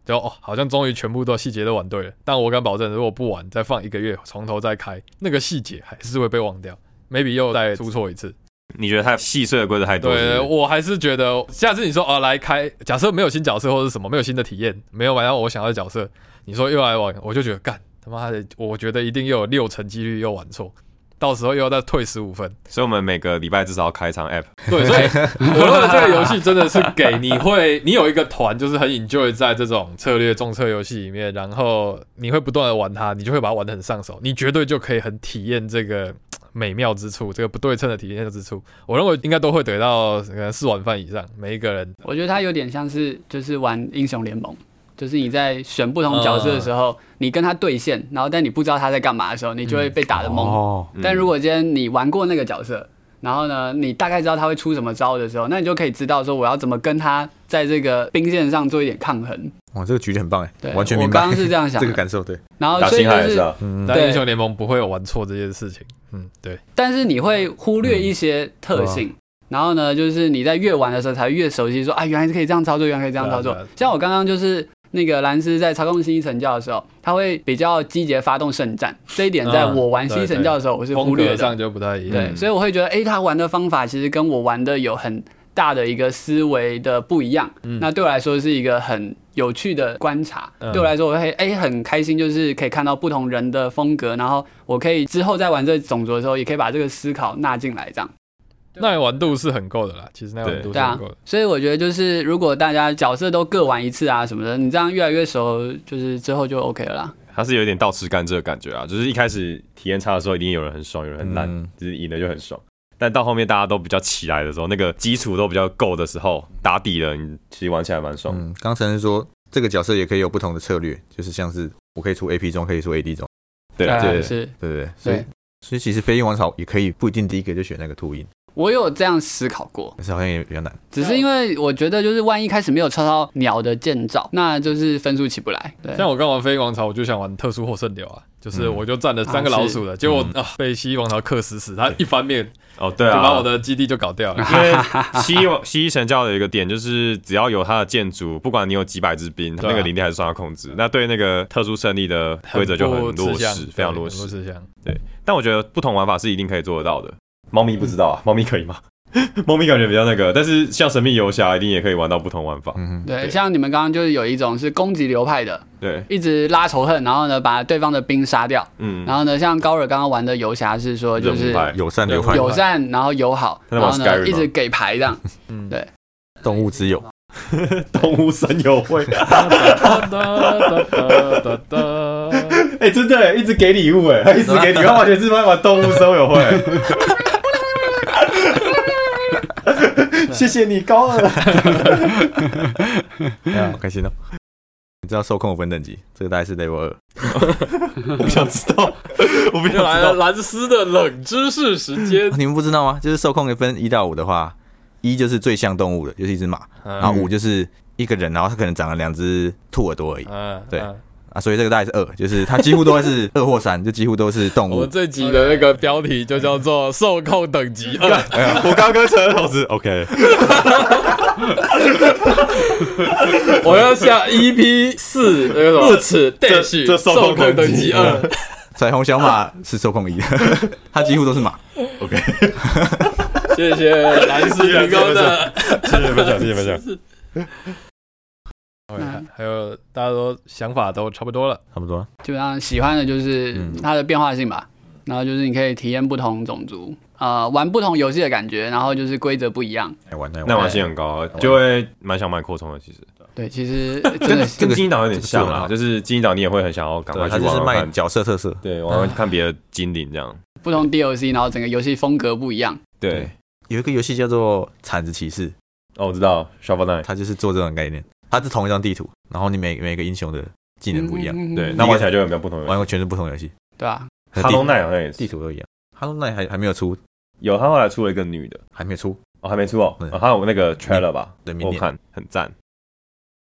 S1: 就哦好像终于全部都细节都玩对了，但我敢保证，如果不玩再放一个月从头再开，那个细节还是会被忘掉，maybe 又再出错一次。
S2: 你觉得太细碎的规则太多？是
S1: 对，我还是觉得下次你说哦来开，假设没有新角色或者什么，没有新的体验，没有玩到我想要的角色，你说又来玩，我就觉得干他妈的，我觉得一定又有六成几率又玩错。到时候又要再退十五分，
S2: 所以我们每个礼拜至少要开一场 app。
S1: 对，所以我认为这个游戏真的是给你会，你有一个团，就是很 enjoy 在这种策略重策游戏里面，然后你会不断的玩它，你就会把它玩的很上手，你绝对就可以很体验这个美妙之处，这个不对称的体验之处，我认为应该都会得到可能四碗饭以上，每一个人。
S4: 我觉得他有点像是就是玩英雄联盟，就是你在选不同角色的时候，你跟他对线，然后但你不知道他在干嘛的时候，你就会被打的懵。
S5: 哦，
S2: 嗯
S4: 但如果今天你玩过那个角色，然后呢，你大概知道他会出什么招的时候，那你就可以知道说我要怎么跟他在这个兵线上做一点抗衡。
S5: 哇，这个举例很棒哎
S4: 对，，
S5: 完全明白。
S4: 我刚刚是这样想。
S5: 这个感受，对，
S4: 然后所以就是，
S2: 星海是啊，
S5: 嗯，
S4: 对
S1: 但英雄联盟不会有玩错这件事情，嗯，对，
S4: 但是你会忽略一些特性。然后呢，就是你在越玩的时候才越熟悉说，啊，原来是可以这样操作，原来可以这样操作
S1: 啊啊。
S4: 像我刚刚就是那个兰斯在操控新一神教的时候，他会比较积极地发动圣战，这一点在我玩新一神教的时候我是忽略的。
S1: 格上就不太一样。
S4: 对，所以我会觉得，哎，他玩的方法其实跟我玩的有很大的一个思维的不一样。
S1: 嗯
S4: 那对我来说是一个很有趣的观察。
S1: 嗯
S4: 对我来说，我会哎、很开心，就是可以看到不同人的风格，然后我可以之后在玩这个种族的时候，也可以把这个思考纳进来，这样。
S1: 耐玩度是很够的啦，其实耐玩度是
S4: 对啊
S1: 很够的。，
S4: 所以我觉得就是如果大家角色都各玩一次啊什么的，你这样越来越熟，就是之后就 OK 了啦。
S2: 它是有点倒吃甘蔗的感觉啊，就是一开始体验差的时候，一定有人很爽，有人很烂，
S5: 嗯
S2: 就是赢了就很爽。但到后面大家都比较起来的时候，那个基础都比较够的时候，打底了，你其实玩起来蛮爽。
S5: 嗯，刚才是说这个角色也可以有不同的策略，就是像是我可以出 AP 中，可以出 AD 中，
S2: 对啊，对，
S4: 对是。
S5: 对不对？所以
S4: 对
S5: 所以其实飞鹰王朝也可以不一定第一个就选那个秃鹰，
S4: 我有这样思考过，
S5: 但是好像也比较难。
S4: 只是因为我觉得就是万一开始没有抽到鸟的建造，那就是分数起不来。对，
S1: 像我刚玩飞鹰王朝，我就想玩特殊获胜流啊，就是
S5: 嗯
S1: 我就占了三个老鼠的，结果啊被蜥蜴王朝克死死，他一翻面
S2: 哦，对啊，
S1: 就把我的基地就搞掉了。
S2: 因为蜥蜴蜥蜴神教的一个点就是，只要有它的建筑，不管你有几百只兵，那个领地还是受它控制。那对那个特殊胜利的规则就很
S1: 不
S2: 弱势，非常弱
S1: 对很不
S2: 势。
S1: 吃香。
S2: 但我觉得不同玩法是一定可以做得到的。猫咪不知道啊，猫咪可以吗？猫咪感觉比较那个，但是像神秘游侠一定也可以玩到不同玩法。
S5: 嗯，
S4: 对，像你们刚刚就是有一种是攻击流派的，
S2: 对，
S4: 一直拉仇恨，然后呢把对方的兵杀掉。
S2: 嗯，
S4: 然后呢，像高尔刚刚玩的游侠是说就是
S5: 友善流派，
S4: 友善，然后友好，然后呢一直给牌这样。
S1: 嗯，
S4: 对。
S5: 动物之友，
S2: 动物神友会。哎，真的一直给礼物，哎，他一直给礼物，他完全是在玩动物神友会。谢谢你，高二。
S5: 好开心哦。你知道受控有分等级，这个大概是 level 二。
S2: 我不想知道，我不
S1: 又来了
S2: 想知道。
S1: 蓝斯的冷知识时间。
S5: 你们不知道吗？就是受控分一到五的话，一就是最像动物的，就是一只马，然后五就是一个人，然后他可能长了两只兔耳朵而已
S1: 嗯，
S5: 对
S1: 嗯
S5: 啊，所以这个大概是二，就是它几乎都会是二或三，就几乎都是动物
S1: 我们。这集的那个标题就叫做“受控等级二
S2: 我刚跟陈老师 OK，”，
S1: 我要下 EP 四那个什么此 dash
S2: 这受
S1: 受
S2: 控等级
S1: 控等级二。
S5: 彩虹小马是受控一，它几乎都是马。
S1: OK，谢谢蓝斯提供的。
S2: 谢谢分享，谢谢分享。
S1: 还还有大家都想法都差不多了。
S5: 差不多。
S4: 基本上喜欢的就是
S5: 嗯
S4: 它的变化性吧，然后就是你可以体验不同种族，呃，玩不同游戏的感觉，然后就是规则不一样。
S5: 哎玩
S2: 耐玩性很高，就会蛮想买扩充的。其实
S4: 对，其实真的是
S2: 跟金银岛有点像啊，就是金银岛你也会很想要赶快
S5: 对，
S2: 去
S5: 它就是卖
S2: 玩玩看，
S5: 角色特色。
S2: 对，玩玩看别的精灵这样。
S4: 不同 DLC，然后整个游戏风格不一样。
S2: 对，
S5: 有一个游戏叫做铲子骑士，
S2: 哦，我知道 Shovel Knight，
S5: 它就是做这种概念。它是同一张地图，然后你每每个英雄的技能不一样，
S4: 嗯
S2: 对，
S5: 那
S2: 那玩起来就有没有不同的
S5: 玩过全是不同的游戏，
S4: 对啊，
S5: 可是地
S2: Hollow Knight 好像也是。
S5: 地图都一样。Hello Night 还还没有出，
S2: 有，他后来出了一个女的，
S5: 还没出，
S2: 哦，还没出哦，还有那个 trailer 吧，
S5: 对，
S2: 我看很赞。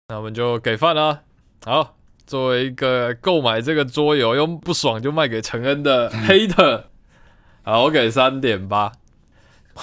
S1: 那我们就给饭啦。好，作为一个购买这个桌游又不爽就卖给陈恩的 hater，好，我给三点八，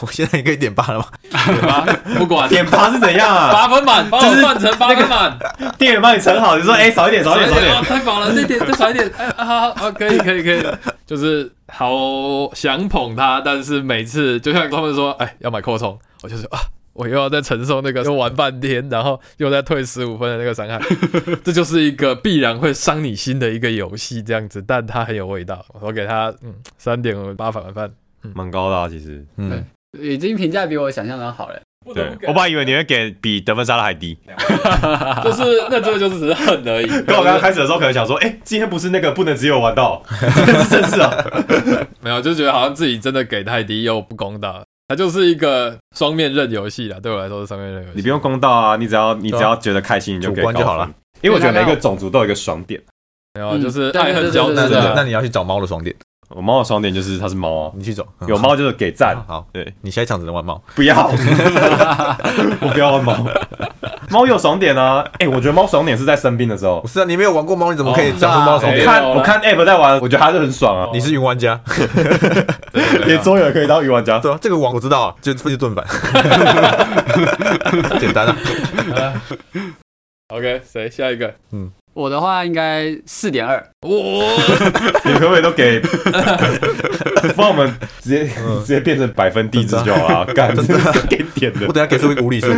S5: 我现在也可以点八了吗？
S1: 点八，不管
S2: 点八是怎样啊？
S1: 八分满，帮我换成八分满，
S2: 店员帮你盛好，你说哎少一点，少一点，少一
S1: 哦
S2: 点。
S1: 太饱了，这点再少一点，哎，啊好好，可以可以可以，就是好想捧他，但是每次就像他们说，哎，要买扩充，我就说啊。我又要再承受那个又玩半天，然后又再退十五分的那个伤害，这就是一个必然会伤你心的一个游戏，这样子，但它很有味道。我给它嗯三点八反饭，
S2: 蛮高的啊，其实。
S5: 嗯，
S4: 已经评价比我想象的好了。
S2: 对，我本来以为你会给比得分杀的还低。
S1: 就是那真的就是只是恨而已。
S2: 跟我刚刚开始的时候可能想说，哎，今天不是那个不能只有玩到，今 天是啊。
S1: 没有，就觉得好像自己真的给太低又不公道，它就是一个双面刃游戏啦。对我来说是双面刃游戏。
S2: 你不用公道啊，你只要你只要觉得开心，你就给
S5: 主观就好了。
S2: 因为我觉得每个种族都有一个爽点。
S1: 没有，
S4: 嗯
S1: 就是
S4: 对
S1: 爱恨交织
S5: 那
S4: 对对对
S1: 的。
S5: 那你要去找猫的爽点，
S2: 我猫的爽点就是它是猫啊，
S5: 你去找，嗯
S2: 有猫就是给赞。
S5: 好，
S2: 对，
S5: 你下一场只能玩猫，
S2: 不要，我不要玩猫。猫有爽点啊！哎、我觉得猫爽点是在生病的时候
S5: 不。是啊，你没有玩过猫，你怎么可以
S1: 哦
S5: 讲出猫的爽点？
S2: 看我看 app 在玩，我觉得还是很爽啊。
S5: 你是云玩家，
S2: 连桌游可以当云玩家。
S5: 对啊，这个网我知道啊，就分析盾反，简单啊。
S1: OK，谁下一个？
S4: 我的话应该四点二，
S1: 我
S2: 你可不可以都给，帮我们直接直接变成百分地址就好了，干给点的。
S5: 我，等下给出一个无理数，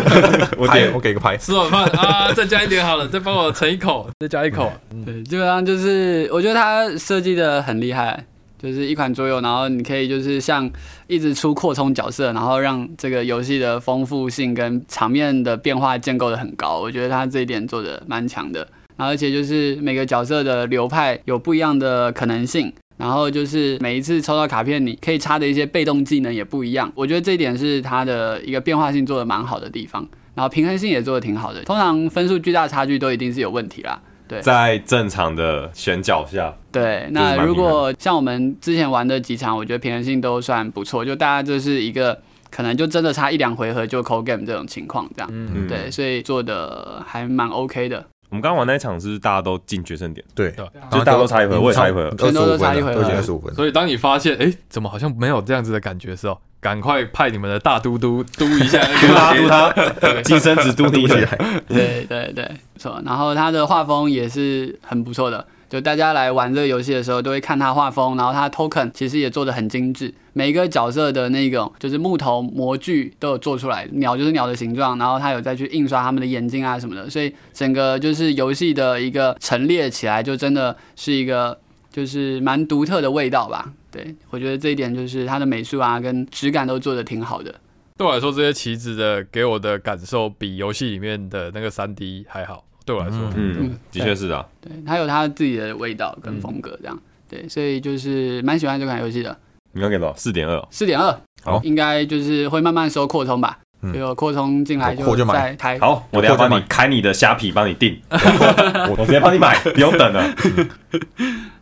S2: 我点
S5: 我给个牌。
S1: 吃晚饭啊，再加一点好了，再帮我盛一口，再加一口。
S4: 对，基本上就是我觉得它设计的很厉害，就是一款桌游，然后你可以就是像一直出扩充角色，然后让这个游戏的丰富性跟场面的变化建构的很高，我觉得它这一点做的蛮强的。然后而且就是每个角色的流派有不一样的可能性，然后就是每一次抽到卡片，你可以插的一些被动技能也不一样。我觉得这一点是它的一个变化性做的蛮好的地方，然后平衡性也做的挺好的。通常分数巨大差距都一定是有问题啦。
S2: 对在正常的选角下，
S4: 对，那如果像我们之前玩的几场，我觉得平衡性都算不错，就大家就是一个可能就真的差一两回合就扣 game 这种情况，这样，
S1: 嗯，
S4: 对，所以做的还蛮 OK 的。
S2: 我们刚刚玩那一场是大家都进决胜点，
S5: 对，
S1: 对
S2: 就大家都差一回，我也差一回合。
S4: 全都都差一回
S5: 都已经二十五分。
S1: 所以当你发现，哎，怎么好像没有这样子的感觉的时候，赶快派你们的大嘟嘟嘟一下那
S2: 嘟 他嘟他，
S1: 对
S2: 金身子嘟嘟起来。
S4: 对对对，不错。然后他的画风也是很不错的，就大家来玩这个游戏的时候，都会看它画风，然后它 token 其实也做的很精致，每一个角色的那种就是木头模具都有做出来，鸟就是鸟的形状，然后它有再去印刷他们的眼睛啊什么的，所以整个就是游戏的一个陈列起来，就真的是一个就是蛮独特的味道吧。对我觉得这一点就是它的美术啊跟质感都做的挺好的。
S1: 对我来说，这些棋子的给我的感受比游戏里面的那个三 D 还好。对我来说，
S2: 嗯，的确是啊。
S4: 对，它有它自己的味道跟风格，这样。对，所以就是蛮喜欢这款游戏的。
S2: 你刚给多少？四点二。
S4: 四点二，
S5: 好
S4: 应该就是会慢慢收扩充吧。有扩充进来
S5: 就买
S4: 再开。
S2: 好，我等一下帮你开你的虾皮，帮你订。我我直接帮你买，不用等了。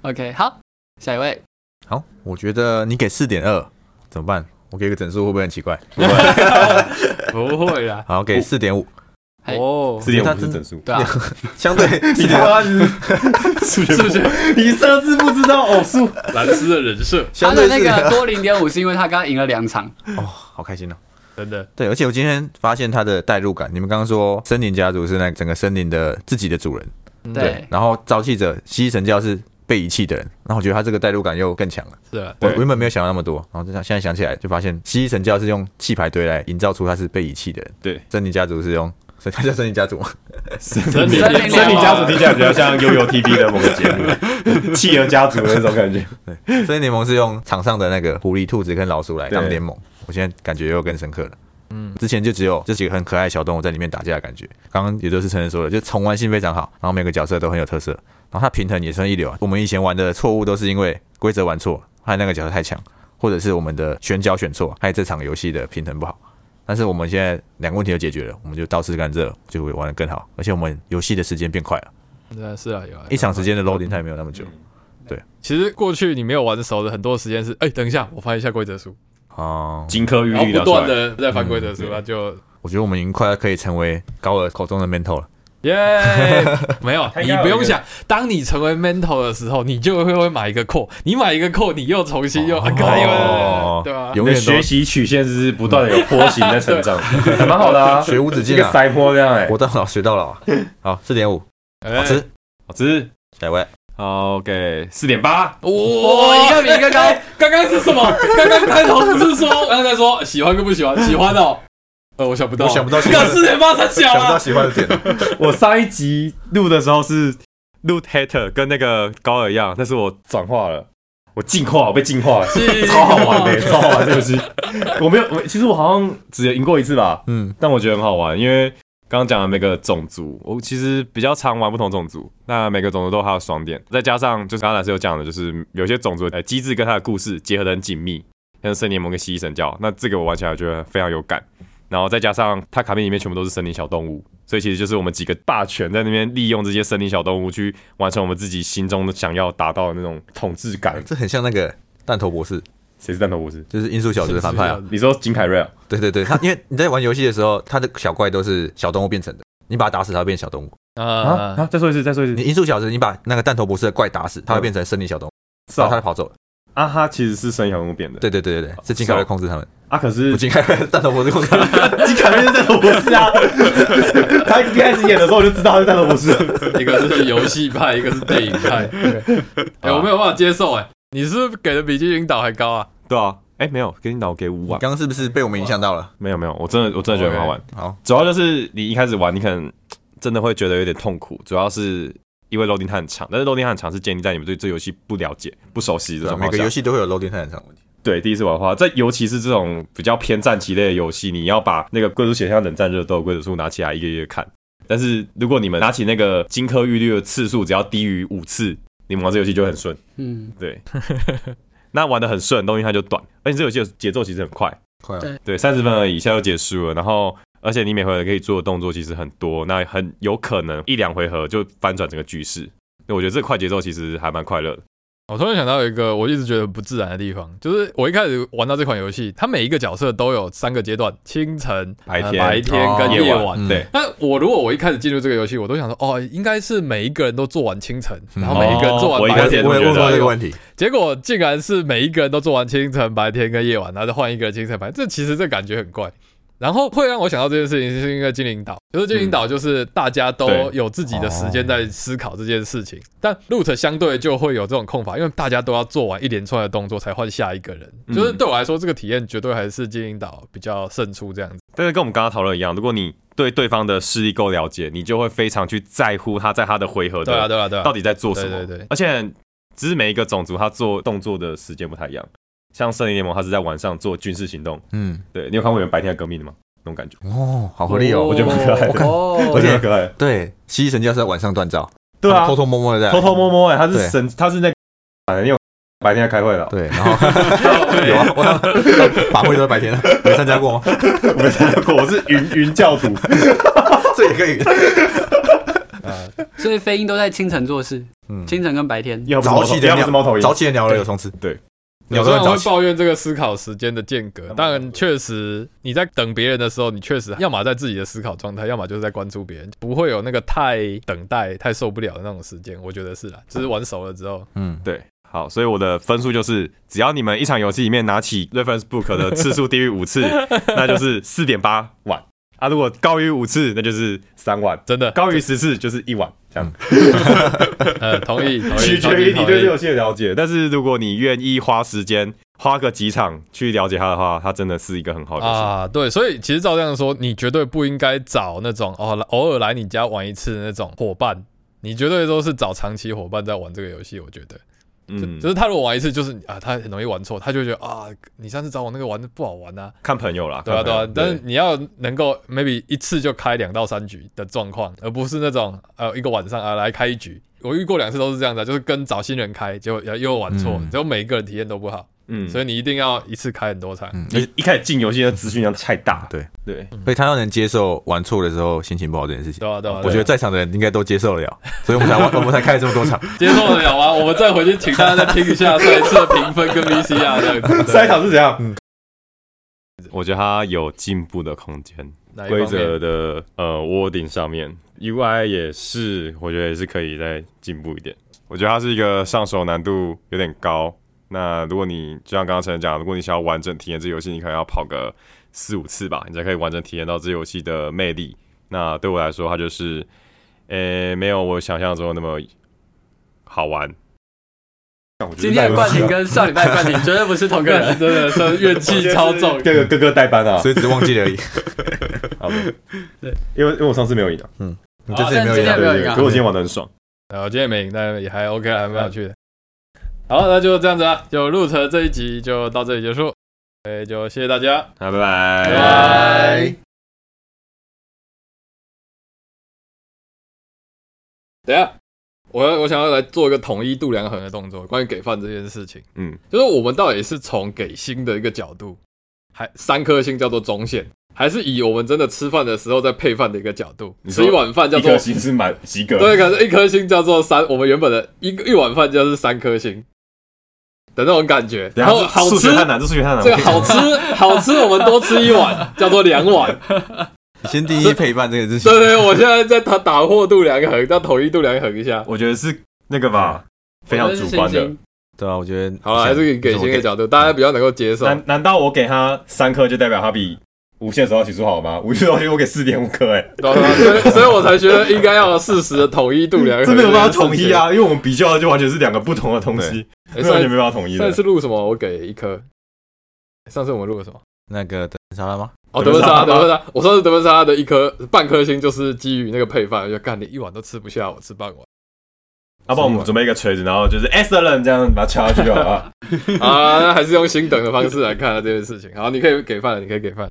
S4: ，OK，好，下一位。
S5: 好，我觉得你给四点二怎么办？我给个整数会不会很奇怪？
S1: 不会啦。
S5: 好，给四点五，
S4: 嘿
S1: 哦，
S2: 四点五不是整数。
S4: 对啊，
S5: 相对
S2: 你他妈是 数学数学，你上次不知道偶数。
S1: 蓝斯的人设。
S4: 他的那
S5: 相对是
S4: 个多零点五是因为他刚刚赢了两场。
S5: 哦，好开心哦。
S1: 真的。
S5: 对，而且我今天发现他的代入感，你们刚刚说森林家族是那整个森林的自己的主人，
S4: 对，
S5: 然后沼气者蜥蜴神教是被遗弃的人，然后我觉得他这个代入感又更强了。
S1: 是啊，
S5: 我原本没有想到那么多，然后就想现在想起来，就发现蜥蜴神教是用弃牌堆来营造出他是被遗弃的人，
S2: 对，
S5: 森林家族是用，森他叫森林家族吗？
S1: 森
S4: 林
S2: 森林家族听起来比较像悠悠 TV 的某个节目，企鹅家族的那种感觉。
S5: 对森林联盟是用场上的那个狐狸、兔子跟老鼠来当联盟，我现在感觉又更深刻了。嗯，之前就只有这几个很可爱的小动物在里面打架的感觉，刚刚也就是陈人说的，就重玩性非常好，然后每个角色都很有特色，然后它平衡也算一流啊。我们以前玩的错误都是因为规则玩错，还有那个角色太强，或者是我们的选角选错，还有这场游戏的平衡不好。但是我们现在两个问题都解决了，我们就倒吃甘蔗，就会玩得更好，而且我们游戏的时间变快了，
S1: 真的是啊，有啊。
S5: 一场时间的 loading 它也没有那么久。
S1: 对其实过去你没有玩熟的很多时间是，哎，等一下，我翻一下规则书，
S5: 哦、
S2: 金科玉
S1: 然后不
S2: 律聊出来
S1: 断的在翻规则书，那就
S5: 我觉得我们已经快要可以成为高尔口中的 mentor 了。
S1: 耶，没有，你不用想，当你成为 mentor 的时候，你就会会买一个扣，你买一个扣，你又重新又，啊可以
S5: 哦
S1: 对吧？
S2: 你的
S5: 永远都
S2: 学习曲线是不断的有坡形在成长，还蛮好的啊，
S5: 学无止
S2: 一个
S5: 境啊，
S2: 塞坡这样哎，
S5: 活到老学到老啊。好，四点五，
S1: 哎
S5: 好吃。
S2: 好吃。
S5: 下一位，
S2: 好，给四点八。
S1: 哇，
S4: 一个比一个高。
S1: 刚刚是什么？刚刚开头不是说，刚刚在说喜欢跟不喜欢，喜欢哦。呃，我想不到，
S5: 我想不到喜欢的
S1: 四点八
S5: 想不到
S1: 啊。
S5: 喜欢的点。
S2: 我上一集录的时候是录 hater，跟那个高尔一样，但是我转化了，我进化，我被进化了，超好玩的、超好玩的游戏。我没有，我其实我好像只赢过一次吧，
S5: 嗯，
S2: 但我觉得很好玩，因为刚刚讲的每个种族，我其实比较常玩不同种族，那每个种族都还有它的爽点，再加上就是刚才是有讲的，就是有些种族的机制跟它的故事结合的很紧密，像森林联盟跟蜥蜴神教，那这个我玩起来觉得非常有感。然后再加上它卡片里面全部都是森林小动物，所以其实就是我们几个霸权在那边利用这些森林小动物去完成我们自己心中的想要达到的那种统治感。
S5: 这很像那个弹头博士，
S2: 谁是弹头博士？
S5: 就是音速小子的反派啊。
S2: 你说金凯瑞啊？
S5: 对对对，他因为你在玩游戏的时候，他的小怪都是小动物变成的，你把他打死，他会变小动物。
S1: 啊，
S2: 啊！再说一次，再说一次。
S5: 你音速小子，你把那个弹头博士的怪打死，他会变成森林小动物，
S2: 是啊
S5: 然后它就跑走了。
S2: 啊，哈其实是森林小动物变的。
S5: 对对对对对，是金凯瑞控制他们，
S2: 啊，可是
S5: 不金凯瑞 弹头博士控制他们。
S2: 金凯瑞是弹头博士啊，他 他一开始演的时候我就知道他是弹头博士。
S1: 一个是游戏派，一个是电影派。哎、我没有办法接受哎、你是不是给的比精灵岛还高啊？
S2: 对啊，哎，没有，给你导给五万，
S5: 刚刚是不是被我们影响到了？
S2: 没有没有，我真的我真的觉得很好玩。
S5: 好，
S2: 主要就是你一开始玩，你可能真的会觉得有点痛苦，主要是因为 loading time 很长，但是 loading time 很长是建立在你们对这游戏不了解、不熟悉的
S5: 对啊
S2: 状况下。
S5: 每个游戏都会有 loading time 很长的问题。
S2: 对第一次玩的话，在尤其是这种比较偏战棋类的游戏，你要把那个贵族选项冷战热斗的归属数拿起来一个一个看。但是如果你们拿起那个金科玉律的次数只要低于五次，你们玩这游戏就很顺。
S4: 嗯，
S2: 对，那玩的很顺，东西它就短，而且这游戏的节奏其实很快。
S5: 快啊
S4: 对
S2: 对，三十分而已，一下就结束了。然后，而且你每回合可以做的动作其实很多，那很有可能一两回合就翻转整个局势。那我觉得这个快节奏其实还蛮快乐的。
S1: 我突然想到一个我一直觉得不自然的地方，就是我一开始玩到这款游戏，它每一个角色都有三个阶段：清晨、呃
S2: 白天
S1: 白天跟
S5: 哦
S1: 夜晚。
S5: 嗯
S2: 对，
S1: 那我如果我一开始进入这个游戏，我都想说，哦，应该是每一个人都做完清晨，然后每一个人做完白天。
S2: 始也这么觉得
S5: 我也问过这个问题，
S1: 结果竟然是每一个人都做完清晨、白天跟夜晚，然后再换一个人清晨、白天，这其实这感觉很怪。然后会让我想到这件事情，是因为精灵岛，就是精灵岛就是大家都有自己的时间在思考这件事情，但 Root 相对就会有这种空法，因为大家都要做完一连串的动作才换下一个人。
S2: 嗯
S1: 就是对我来说，这个体验绝对还是精灵岛比较胜出这样子。
S2: 但是跟我们刚刚讨论一样，如果你对对方的势力够了解，你就会非常去在乎他在他的回合
S1: 对啊，
S2: 的
S1: 对啊，对啊。
S2: 到底在做什么。
S1: 对对对
S2: 而且只是每一个种族他做动作的时间不太一样。像圣灵联盟，它是在晚上做军事行动。
S5: 嗯，
S2: 对你有看过有人白天在革命的吗？那种感觉，
S5: 哦，好合理哦。
S2: 我觉得蛮可爱的
S4: 哦，
S2: 我觉得很可爱。
S5: 对，蜥蜴神教是在晚上锻造，
S2: 对啊，
S5: 偷偷摸摸的在，
S2: 偷偷摸摸哎，他是神，他是那个，你有白天在开会了？
S5: 对，然后 有啊，我当法会都是白天的，没参加过吗？
S2: 我 没参加过，我是云云教徒。
S5: 这也可以，
S4: 所以飞鹰都在清晨做事，
S5: 嗯，
S4: 清晨跟白天。
S5: 早起的鸟
S2: 是猫头鹰，
S5: 早起的鸟儿有冲刺，
S2: 对，
S1: 有时候会抱怨这个思考时间的间隔，当然确实你在等别人的时候，你确实 要么在自己的思考状态，要么就是在关注别人，不会有那个太等待、太受不了的那种时间。我觉得是啦，就是玩熟了之后，
S5: 嗯，
S2: 对，好，所以我的分数就是，只要你们一场游戏里面拿起 reference book 的次数低于五次，那就是四点八万啊；如果高于五次，那就是三万；
S1: 真的，
S2: 高于十次就是一万，这样。
S1: 呃，同意，同意，
S2: 取决于你对这
S1: 个
S2: 游戏的了解。但是如果你愿意花时间，花个几场去了解它的话，它真的是一个很好的游戏。
S1: 啊，对，所以其实照这样说，你绝对不应该找那种哦，偶尔来你家玩一次的那种伙伴。你绝对都是找长期伙伴在玩这个游戏，我觉得，
S2: 嗯，
S1: 就是他如果玩一次，就是啊，他很容易玩错，他就会觉得啊，你上次找我那个玩的不好玩啊，
S2: 看朋友啦，
S1: 对啊，对啊但是你要能够 maybe 一次就开两到三局的状况，而不是那种呃一个晚上啊来开一局。我遇过两次都是这样的，就是跟找新人开，结果又又玩错，
S5: 嗯。
S1: 结果每一个人体验都不好，
S2: 嗯，
S1: 所以你一定要一次开很多场。
S5: 嗯，
S2: 一一开始进游戏的资讯量太大，
S5: 对
S2: 对，
S5: 所以他要能接受玩错的时候心情不好这件事情。
S1: 对啊，对啊，
S5: 我觉得在场的人应该都接受得了，所以我们才玩，我们才开了这么多场。
S1: 接受得了吗？我们再回去请大家再听一下上一次的评分跟 VCR 这样子。
S2: 下一场是怎样？
S5: 嗯
S2: 我觉得它有进步的空间，规则的呃 wording 上面，UI 也是，我觉得也是可以再进步一点。我觉得它是一个上手难度有点高。那如果你就像刚刚陈讲，如果你想要完整体验这游戏，你可能要跑个四五次吧，你才可以完整体验到这游戏的魅力。那对我来说，它就是，呃、没有我想象中那么好玩。
S4: 今天的冠廷跟上礼拜的冠廷绝对不是同个人。
S1: 真的是怨气超重。
S2: 各个哥哥代班啊，
S5: 所以只是忘记了而已。
S2: 好，
S4: 对，
S2: 因为因为我上次没有赢啊，
S5: 你这次也没有赢啊
S4: 今天没有赢啊
S2: 可我今天玩的很爽。
S1: 然后今天没赢，但也还 OK，还蛮有趣的。好，那就这样子啊，就录成这一集就到这里结束。哎，就谢谢大家。
S2: 好，拜拜，
S1: 拜拜。等一下，我要我想要来做一个统一度量衡的动作，关于给饭这件事情，
S2: 嗯，
S1: 就是我们到底是从给星的一个角度，还三颗星叫做中线，还是以我们真的吃饭的时候在配饭的一个角度，吃一碗饭叫做
S2: 一颗星是满及格，
S1: 对，可是一颗星叫做三，我们原本的一个一碗饭就是三颗星的那种感觉，然
S2: 然后
S1: 后好吃
S2: 数学，太难，这数学太难。
S1: 这个好吃 好吃，我们多吃一碗叫做两碗。
S5: 你先定义陪伴这个事情
S1: 对。对，我现在在打打破度量衡，要统一度量衡一下。
S2: 我觉得是那个吧，非常主观的
S5: 对啊，我觉得
S1: 好了，还是给给星的角度，大家比较能够接受。
S2: 难难道我给他三颗就代表他比无限手套起出好吗？无限手套起我给四点五颗，哎，
S1: 所以所以我才觉得应该要有适时的统一度量，
S2: 这没有办法统一！啊，因为我们比较的就完全是两个不同的东西，
S1: 哎
S2: 完全
S1: 上
S2: 没办法统一的
S1: 上。次录什么？我给一颗。上次我们录了什么？
S5: 那个德文沙拉吗？
S1: 哦，德文沙，
S2: 德文沙拉
S1: 德文沙。我上次德文沙拉的一颗半颗星就是基于那个配饭，就干你一碗都吃不下，我吃半碗。
S2: 要不然我们准备一个锤子，然后就是 excellent 这样把它敲下去就好了。
S1: 啊，那还是用星等的方式来看啊这件事情。好，你可以给饭了，你可以给饭。